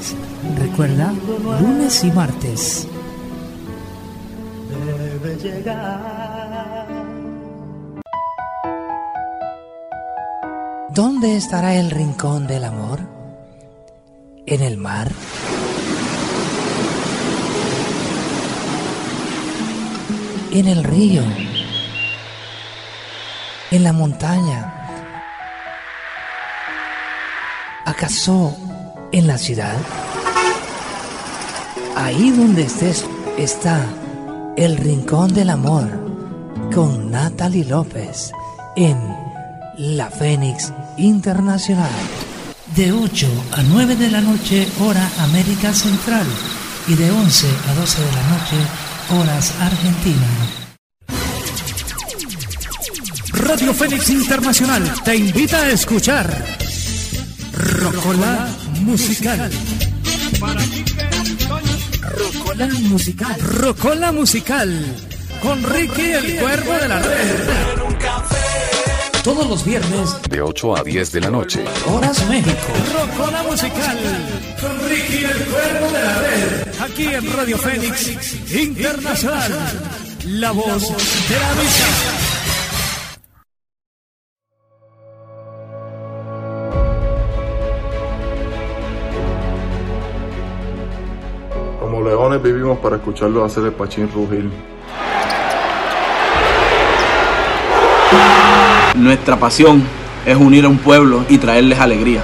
Recuerda, lunes y martes. Debe llegar. ¿Dónde estará el rincón del amor? ¿En el mar? ¿En el río? ¿En la montaña? ¿Acaso en la ciudad? Ahí donde estés está el rincón del amor con Natalie López en La Fénix Internacional. de 8 a 9 de la noche, hora América Central, y de 11 a 12 de la noche, horas Argentina. Radio Fénix Internacional te invita a escuchar Rocola Musical. Rocola Musical. Rocola Musical. Con Ricky el Cuervo de la Red. Todos los viernes, De 8 a 10 de la noche. Horas México. Rocola Musical. Con Ricky el Cuervo de la Red. Aquí en Radio Fénix Internacional. La voz de la misa. Vivimos para escucharlo hacer el pachín rugir. Nuestra pasión es unir a un pueblo y traerles alegría.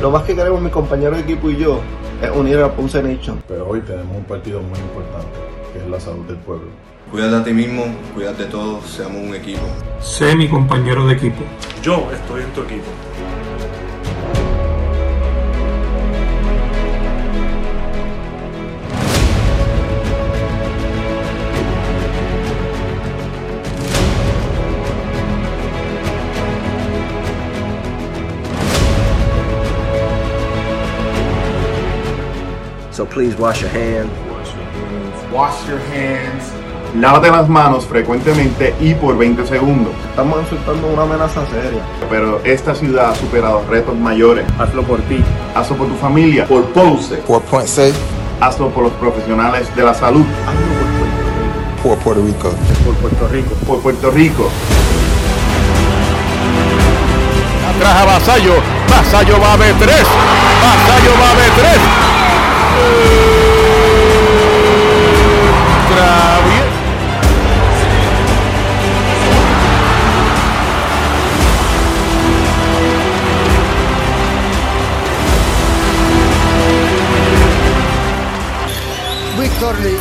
Lo más que queremos mi compañero de equipo y yo es unir a Ponce Nation. Pero hoy tenemos un partido muy importante, que es la salud del pueblo. Cuídate a ti mismo, cuídate todos, seamos un equipo. Sé mi compañero de equipo. Yo estoy en tu equipo. So please wash your hands. Wash your hands. Lávate las manos frecuentemente y por 20 segundos. Estamos enfrentando una amenaza seria. Pero esta ciudad ha superado retos mayores. Hazlo por ti. Hazlo por tu familia. Por Ponce. Por Ponce. Hazlo por los profesionales de la salud. Hazlo por Puerto Rico. Por Puerto Rico. Por Puerto Rico. Por Puerto Rico. Atrás a Vasallo. Vasallo va a B3. Vasallo va a B3. Orly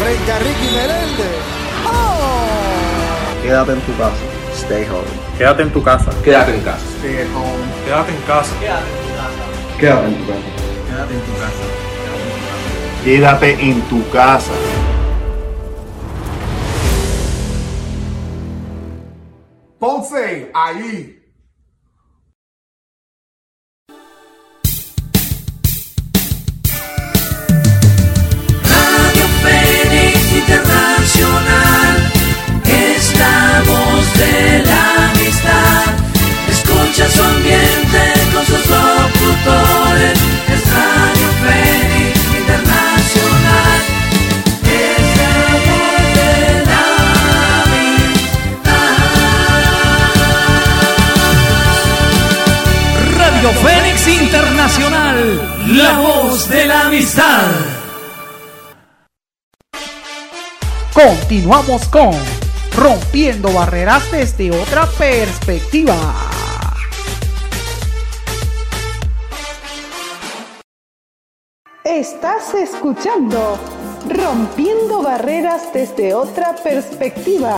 frente a Ricky Meléndez. ¡Oh! Quédate en tu casa. Stay home. Quédate en tu casa. Quédate en casa. Stay home. Quédate en casa. Quédate en tu casa. Quédate en tu casa. Quédate en tu casa. Quédate en tu casa. Ponce, ahí. Nacional es la voz de la amistad. Escucha su ambiente con sus locutores. Es Radio Fe Internacional. Es la voz de la amistad. Radio Fénix Internacional, la voz de la amistad. Continuamos con Rompiendo Barreras desde otra perspectiva. Estás escuchando Rompiendo Barreras desde otra perspectiva.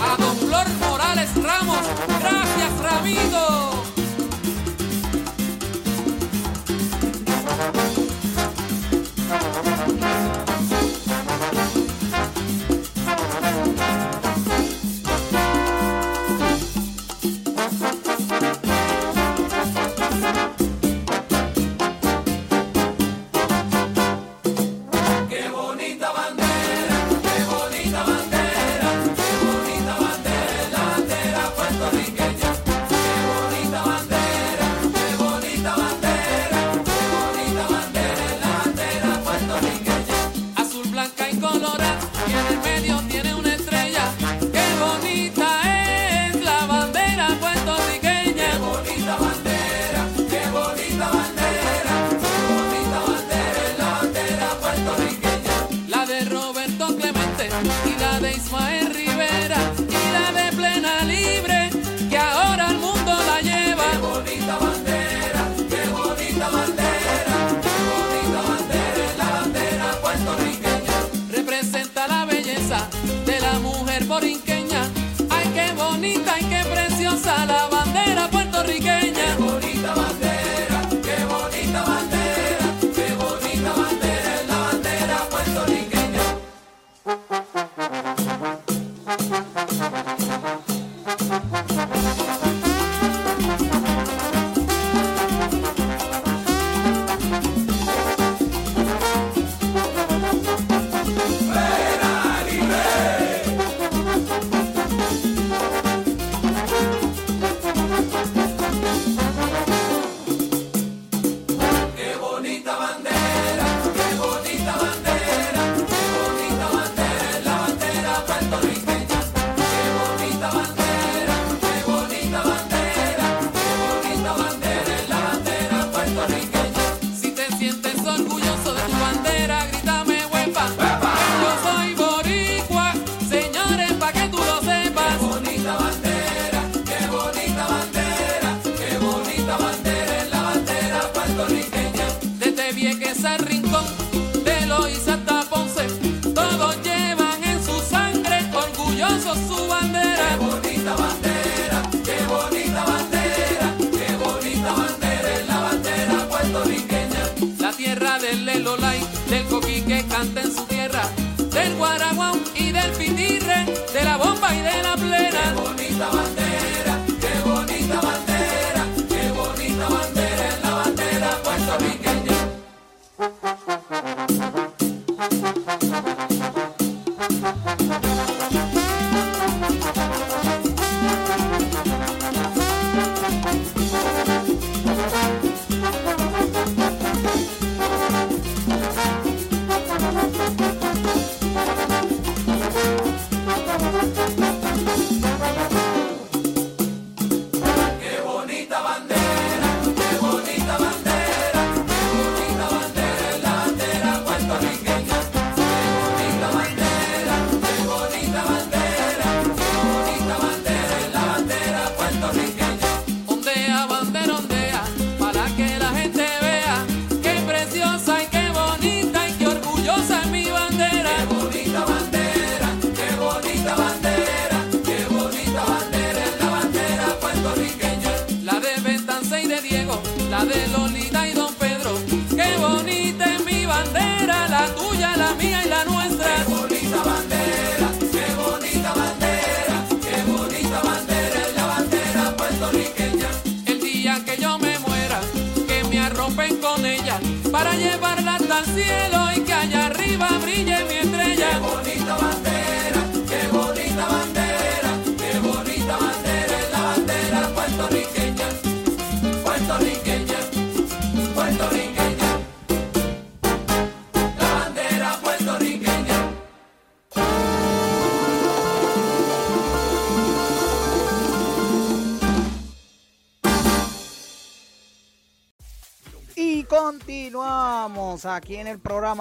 A don Flor Morales Ramos, gracias Ramiro. Música borinqueña, ay qué bonita, ay qué preciosa la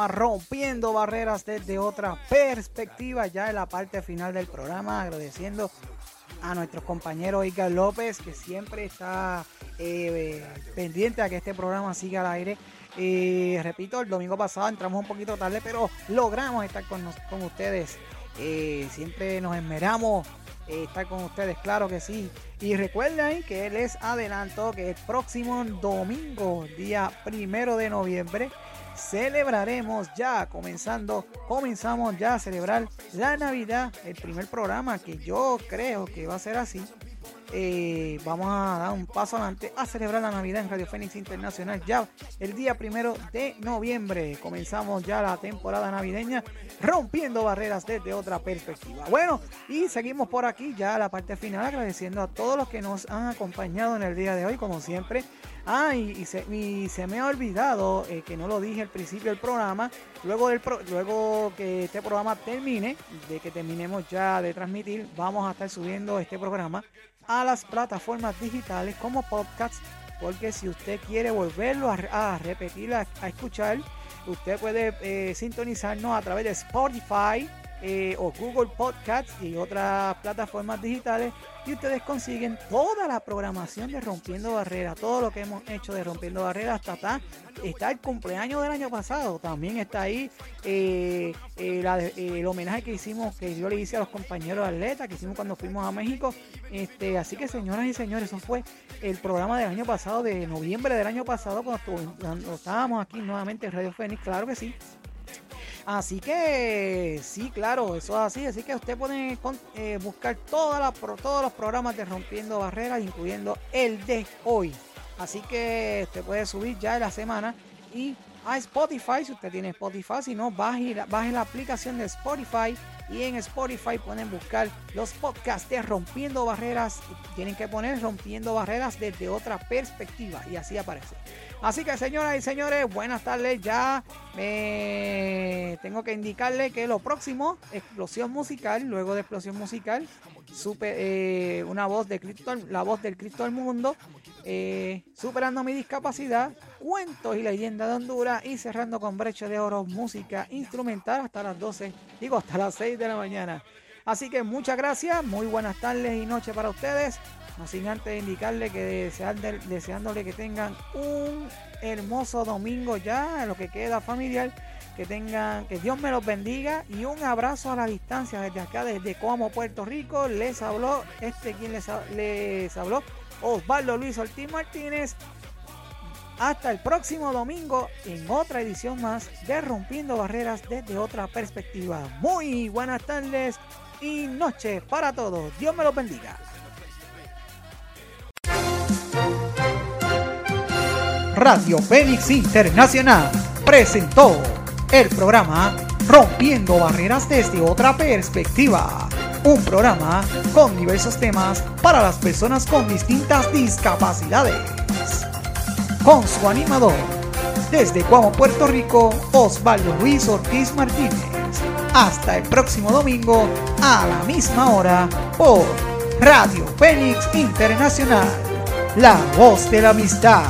Rompiendo Barreras desde otra perspectiva, ya en la parte final del programa, agradeciendo a nuestro compañero Iker López, que siempre está eh, pendiente a que este programa siga al aire. Eh, repito, el domingo pasado entramos un poquito tarde, pero logramos estar con, con ustedes. Eh, siempre nos esmeramos estar con ustedes, claro que sí. Y recuerden que les adelanto que el próximo domingo, día primero de noviembre, celebraremos ya, comenzando, comenzamos ya a celebrar la Navidad, el primer programa que yo creo que va a ser así. Eh, vamos a dar un paso adelante a celebrar la Navidad en Radio Fénix Internacional ya el día primero de noviembre. Comenzamos ya la temporada navideña rompiendo barreras desde otra perspectiva. Bueno, y seguimos por aquí ya la parte final agradeciendo a todos los que nos han acompañado en el día de hoy, como siempre. Ah, y, se, me ha olvidado eh, que no lo dije al principio del programa. Luego, del luego que este programa termine, de que terminemos ya de transmitir, vamos a estar subiendo este programa a las plataformas digitales como podcasts. Porque si usted quiere volverlo a, repetir, a, a escuchar, usted puede eh, sintonizarnos a través de Spotify eh, o Google Podcasts y otras plataformas digitales y ustedes consiguen toda la programación de Rompiendo Barreras, todo lo que hemos hecho de Rompiendo Barreras hasta acá. Está el cumpleaños del año pasado, también está ahí eh, eh, el homenaje que hicimos, que yo le hice a los compañeros atletas, que hicimos cuando fuimos a México. Este, así que señoras y señores, eso fue el programa del año pasado, de noviembre del año pasado, cuando, cuando estábamos aquí nuevamente en Radio Fénix, claro que sí. Así que sí, claro, eso es así. Así que usted puede eh, buscar todos los programas de Rompiendo Barreras, incluyendo el de hoy. Así que usted puede subir ya en la semana y a Spotify, si usted tiene Spotify, si no, baje, baje la aplicación de Spotify y en Spotify pueden buscar los podcasts de Rompiendo Barreras. Tienen que poner Rompiendo Barreras desde otra perspectiva y así aparece. Así que señoras y señores, buenas tardes. Ya me tengo que indicarle que lo próximo, explosión musical, luego de explosión musical, supe, eh, una voz de Cristo, la voz del Cristo del mundo, eh, superando mi discapacidad, cuentos y leyendas de Honduras y cerrando con brecha de oro, música instrumental hasta las 12, digo hasta las 6 de la mañana. Así que muchas gracias, muy buenas tardes y noches para ustedes. No sin antes indicarle que desearle- deseándole que tengan un hermoso domingo ya, lo que queda familiar, que tengan, que Dios me los bendiga y un abrazo a la distancia desde acá, desde Coamo, Puerto Rico. Les habló, este quien les, les habló, Osvaldo Luis Ortiz Martínez. Hasta el próximo domingo en otra edición más de Rompiendo Barreras desde otra perspectiva. Muy buenas tardes y noches para todos. Dios me los bendiga. Radio Fénix Internacional presentó el programa Rompiendo Barreras desde otra perspectiva. Un programa con diversos temas para las personas con distintas discapacidades. Con su animador, desde Cuamo, Puerto Rico, Osvaldo Luis Ortiz Martínez. Hasta el próximo domingo a la misma hora por Radio Fénix Internacional. La voz de la amistad.